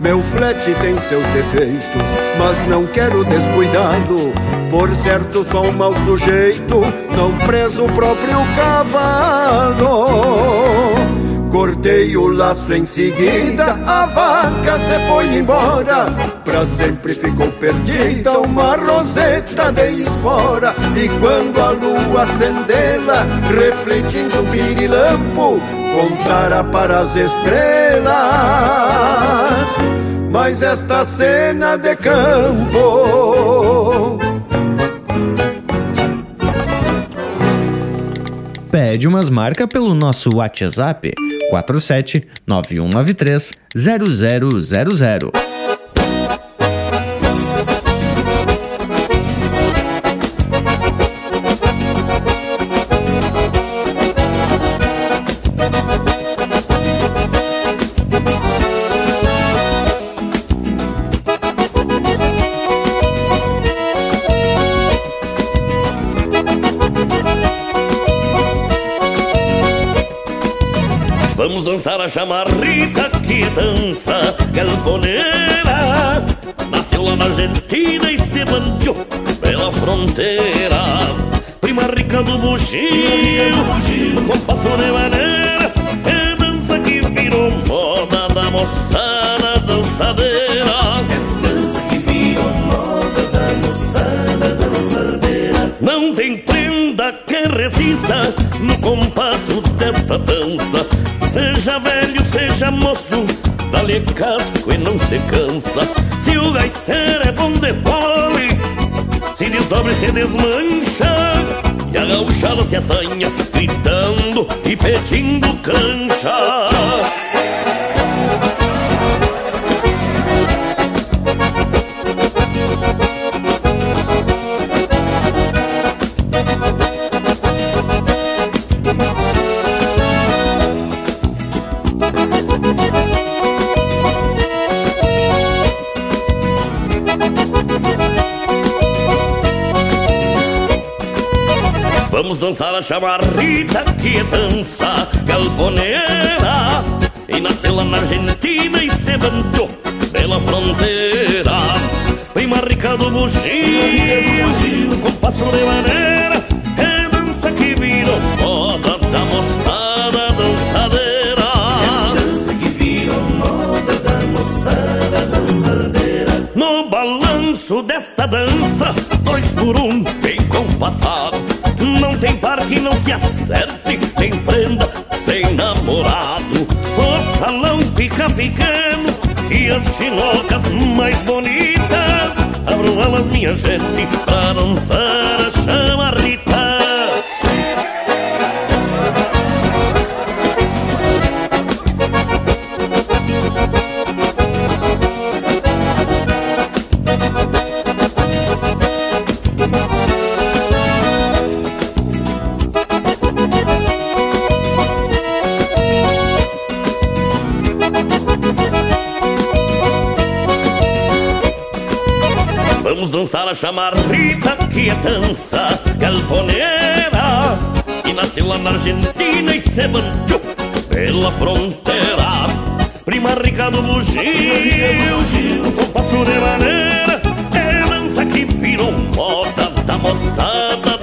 Meu flete tem seus defeitos, mas não quero descuidado. Por certo sou um mau sujeito, não preso o próprio cavalo. Cortei o laço em seguida, a vaca se foi embora. Pra sempre ficou perdida uma roseta de espora. E quando a lua acendê-la, refletindo um pirilampo, contara para as estrelas. Mas esta cena de campo
pede umas marcas pelo nosso WhatsApp 47 9193 0000.
Dançar a chamarrita que dança galponeira Nasceu lá na Argentina e se bandiou pela fronteira. Prima rica do bugio, no compasso de maneira É dança que virou moda da moçada dançadeira. É dança que virou moda da moçada dançadeira. Não tem prenda que resista no compasso desta dança Seja velho, seja moço, dá-lhe casco e não se cansa. Se o gaiteiro é bom de fole, se desdobre se desmancha. E a gauchada se assanha, gritando e pedindo cancha. Dançar a chamarrita que dança galponeira. E nasceu lá na Argentina e se banjou pela fronteira. Prima rica do bugio, com passo de maneira É dança que virou moda da moçada dançadeira. É dança que virou moda da moçada dançadeira. No balanço desta dança, dois por um, compassado tem par que não se acerte, tem prenda sem namorado. O salão fica pequeno e as chinocas mais bonitas. Abram elas, minha gente, pra dançar a chamarrita que é dança galponeira E nasceu lá na Argentina e se manchou pela fronteira. Prima rica do bugio, com passo de maneira É dança que virou moda da moçada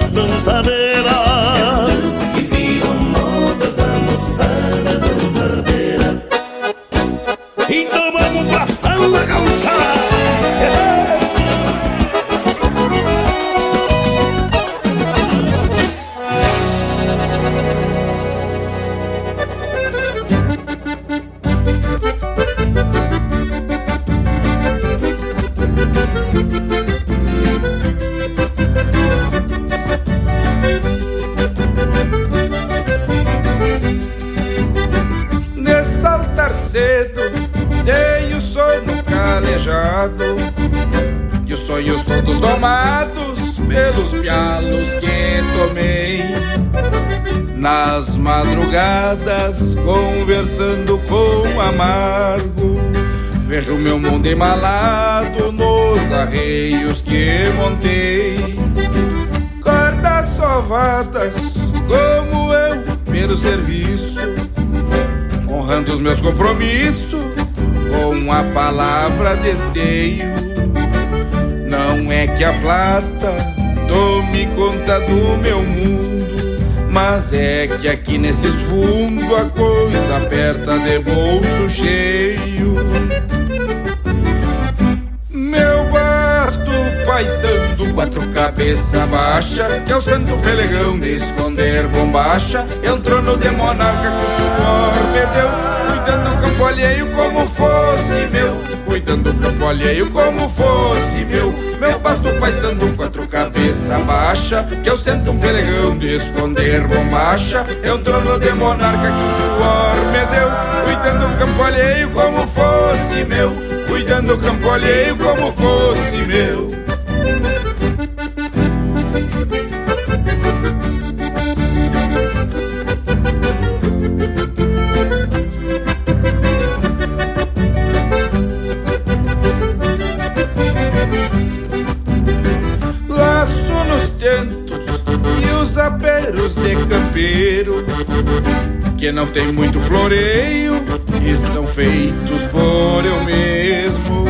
embalado nos arreios que montei Cordas sovadas, como eu, pelo serviço honrando os meus compromissos com a palavra desdenho. Não é que a plata tome conta do meu mundo, mas é que aqui nesses fundos a coisa aperta de bolso cheio. Paisando quatro cabeça baixa Que é o santo pelegão de esconder bombacha Entrou no de monarca que o suor me deu Cuidando do campo alheio como fosse meu Cuidando do campo alheio como fosse meu. Meu basto paisando quatro cabeça baixa Que é o santo pelegão de esconder bombacha Entrou no de monarca que o suor me deu Cuidando do campo alheio como fosse meu Cuidando do campo alheio como fosse meu Que não tem muito floreio e são feitos por eu mesmo.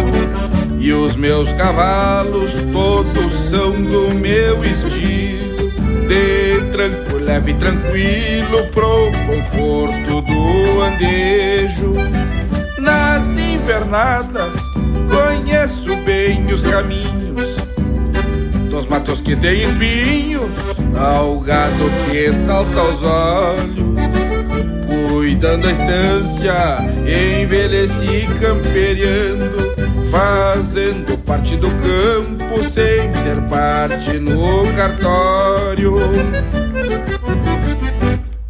E os meus cavalos todos são do meu estilo De tranco leve e tranquilo pro conforto do andejo. Nas invernadas conheço bem os caminhos Dos matos que tem espinhos. Ao gado que salta aos olhos Cuidando a estância Envelheci camperiando Fazendo parte do campo Sem ter parte no cartório.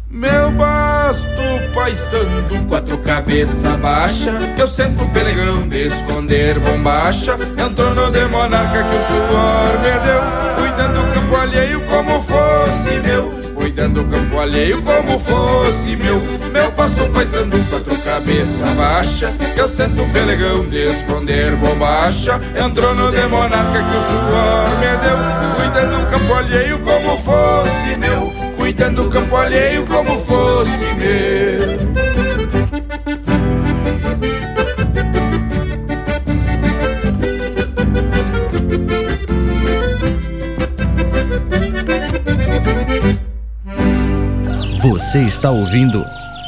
Meu basto paisando Quatro cabeça baixa eu sento pelegão de esconder bombacha. Entrou no de monarca que o suor me deu Cuidando do campo alheio como fosse meu Cuidando do campo alheio como fosse meu meu pasto paisando quatro cabeça baixa. Eu sento pelegão de esconder bobacha Entrou no de monarca que o suor me deu. Cuidando do campo alheio como fosse meu. Cuidando do campo alheio como fosse meu.
Você está ouvindo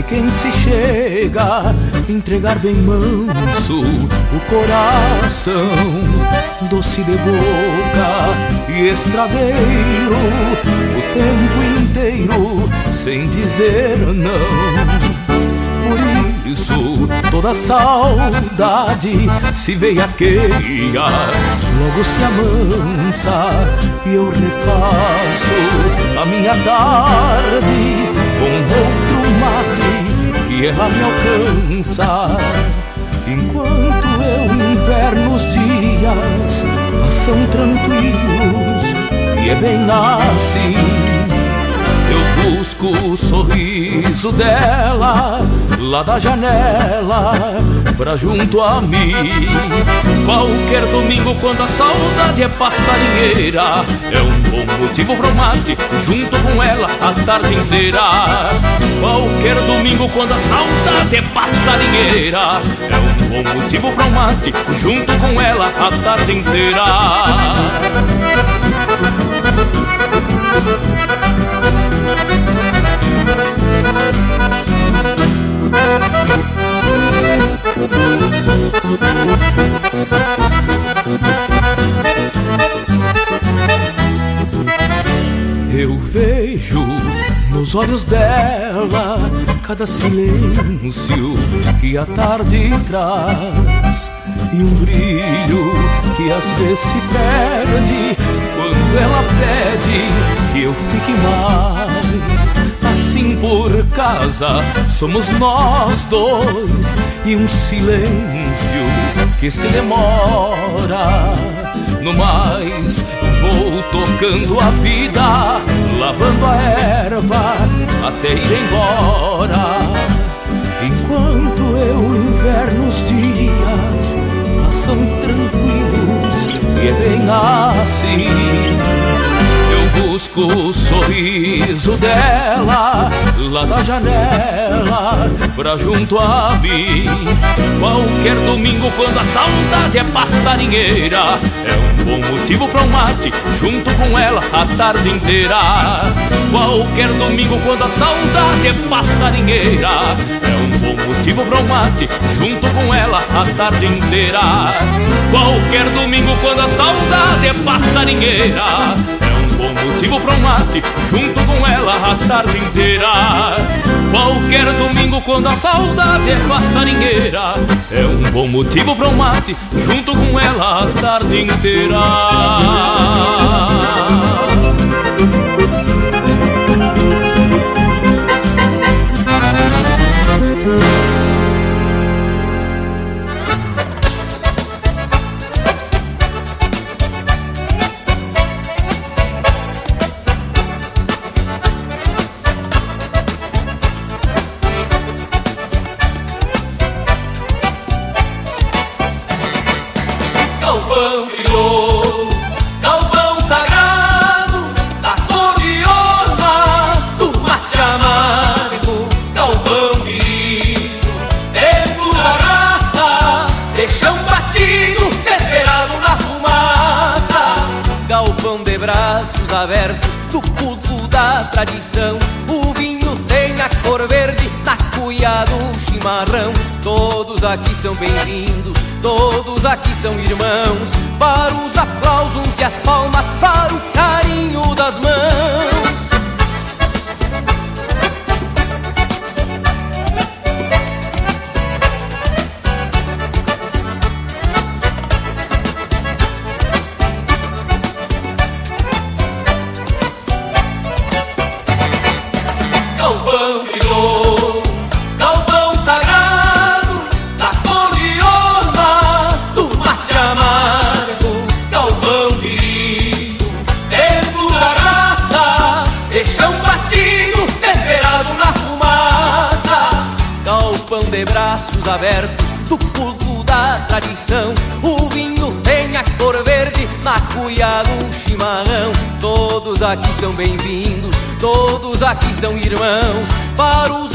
De quem se chega entregar bem manso o coração, doce de boca e estradeiro, o tempo inteiro sem dizer não. Por isso toda saudade se veiaqueia, logo se amansa e eu refaço a minha tarde que ela me alcança. Enquanto eu inverno os dias passam tranquilos e é bem assim. Busco o sorriso dela lá da janela pra junto a mim. Qualquer domingo, quando a saudade é passarinheira, é um bom motivo pro mate junto com ela a tarde inteira. Qualquer domingo, quando a saudade é passarinheira, é um bom motivo pro mate junto com ela a tarde inteira. Eu vejo nos olhos dela cada silêncio que a tarde traz e um brilho que às vezes se perde quando ela pede que eu fique mais. Assim por casa somos nós dois e um silêncio que se demora. No mais vou tocando a vida, lavando a erva até ir embora. Enquanto eu inverno os dias passam tranquilos e é bem assim. Busco o sorriso dela lá da janela pra junto a mim. Qualquer domingo, quando a saudade é passarinheira, é um bom motivo pra um mate junto com ela a tarde inteira. Qualquer domingo, quando a saudade é passarinheira, é um bom motivo pra um mate junto com ela a tarde inteira. Qualquer domingo, quando a saudade é passarinheira, motivo pra um mate junto com ela a tarde inteira. Qualquer domingo quando a saudade é passarinheira, é um bom motivo pra um mate junto com ela a tarde inteira.
Galpão
aqui são bem-vindos, todos aqui são irmãos. Para os aplausos e as palmas, para o carinho das mãos. São bem-vindos Todos aqui são irmãos, para os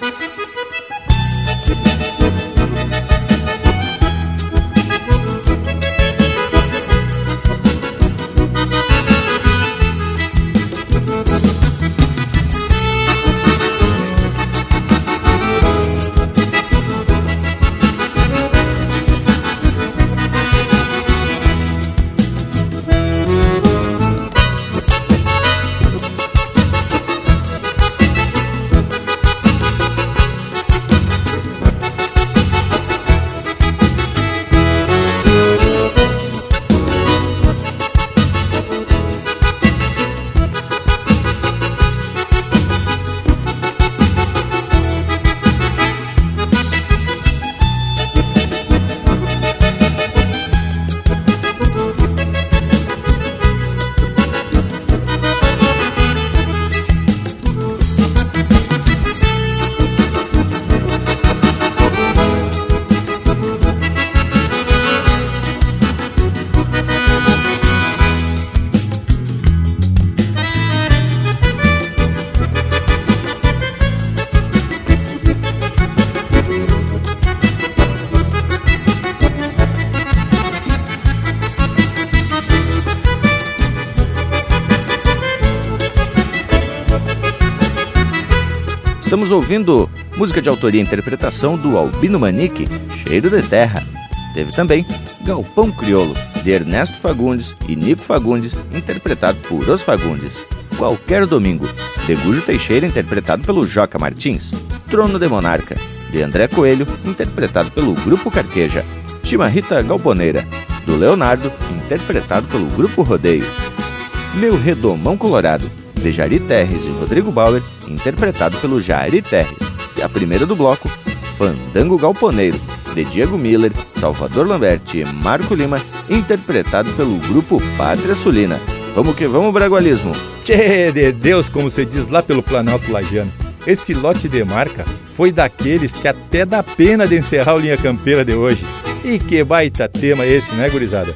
Estamos ouvindo música de autoria e interpretação do Albino Manique, Cheiro de Terra. Teve também Galpão Criolo, de Ernesto Fagundes e Nico Fagundes, interpretado por Os Fagundes. Qualquer Domingo, de Gujo Teixeira, interpretado pelo Joca Martins. Trono de Monarca, de André Coelho, interpretado pelo Grupo Carqueja. Chimarrita Galponeira, do Leonardo, interpretado pelo Grupo Rodeio. Meu Redomão Colorado, de Jari Terres e Rodrigo Bauer, interpretado pelo Jari Terres. E a primeira do bloco, Fandango Galponeiro, de Diego Miller, Salvador Lambert e Marco Lima, interpretado pelo grupo Pátria Sulina. Vamos que vamos, Bragualismo!
Tchê de Deus, como se diz lá pelo Planalto Lagiano. Esse lote de marca foi daqueles que até dá pena de encerrar o Linha Campeira de hoje. E que baita tema esse, né, gurizada?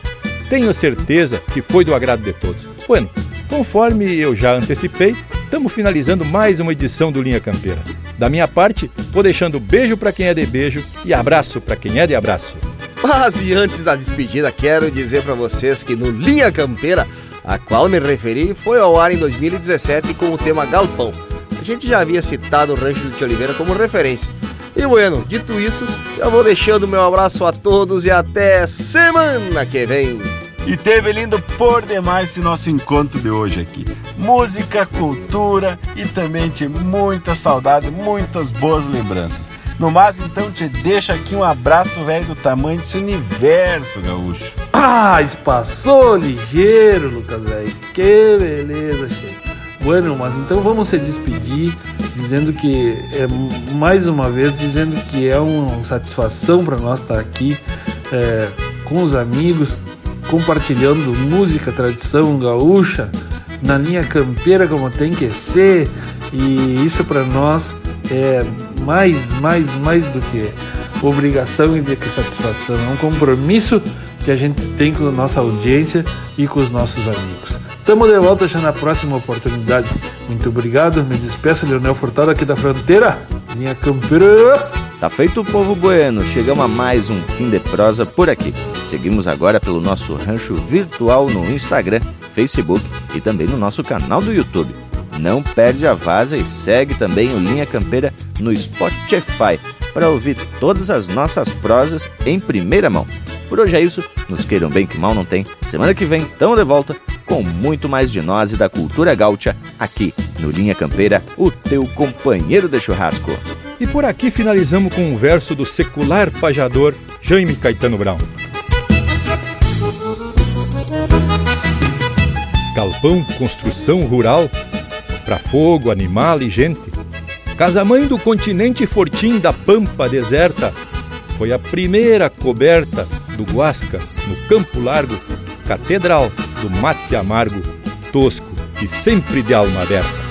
Tenho certeza que foi do agrado de todos. Bueno, conforme eu já antecipei, estamos finalizando mais uma edição do Linha Campeira. Da minha parte, vou deixando beijo para quem é de beijo e abraço para quem é de abraço.
Mas e antes da despedida, quero dizer para vocês que no Linha Campeira, a qual me referi, foi ao ar em 2017 com o tema Galpão. A gente já havia citado o Rancho do Tio Oliveira como referência. E bueno, dito isso, eu vou deixando meu abraço a todos e até semana que vem.
E teve lindo por demais esse nosso encontro de hoje aqui. Música, cultura e também tinha muita saudade, muitas boas lembranças. No mais, então, te deixo aqui um abraço velho do tamanho desse universo, gaúcho.
Ah, espaçou ligeiro, Lucas, velho. Que beleza, chefe. Bueno, mas então vamos se despedir. dizendo que é mais uma vez dizendo que é uma satisfação para nós estar aqui é, com os amigos, compartilhando música, tradição gaúcha na linha campeira como tem que ser e isso para nós é mais, mais, mais do que obrigação e do que satisfação, é um compromisso que a gente tem com a nossa audiência e com os nossos amigos. Estamos de volta já na próxima oportunidade. Muito obrigado, me despeço, Leonel Furtado aqui da fronteira, linha campeira.
Tá feito o povo bueno, chegamos a mais um fim de prosa por aqui. Seguimos agora pelo nosso rancho virtual no Instagram, Facebook e também no nosso canal do YouTube. Não perde a vaza e segue também o Linha Campeira no Spotify para ouvir todas as nossas prosas em primeira mão. Por hoje é isso, nos queiram bem que mal não tem. Semana que vem, tamo de volta com muito mais de nós e da cultura gaúcha aqui no Linha Campeira, o teu companheiro de churrasco.
E por aqui finalizamos com um verso do secular pajador Jaime Caetano Brown. Galpão, construção rural, para fogo, animal e gente. Casamãe do continente fortim da pampa deserta, foi a primeira coberta do Guasca no Campo Largo, catedral do mate amargo, tosco e sempre de alma aberta.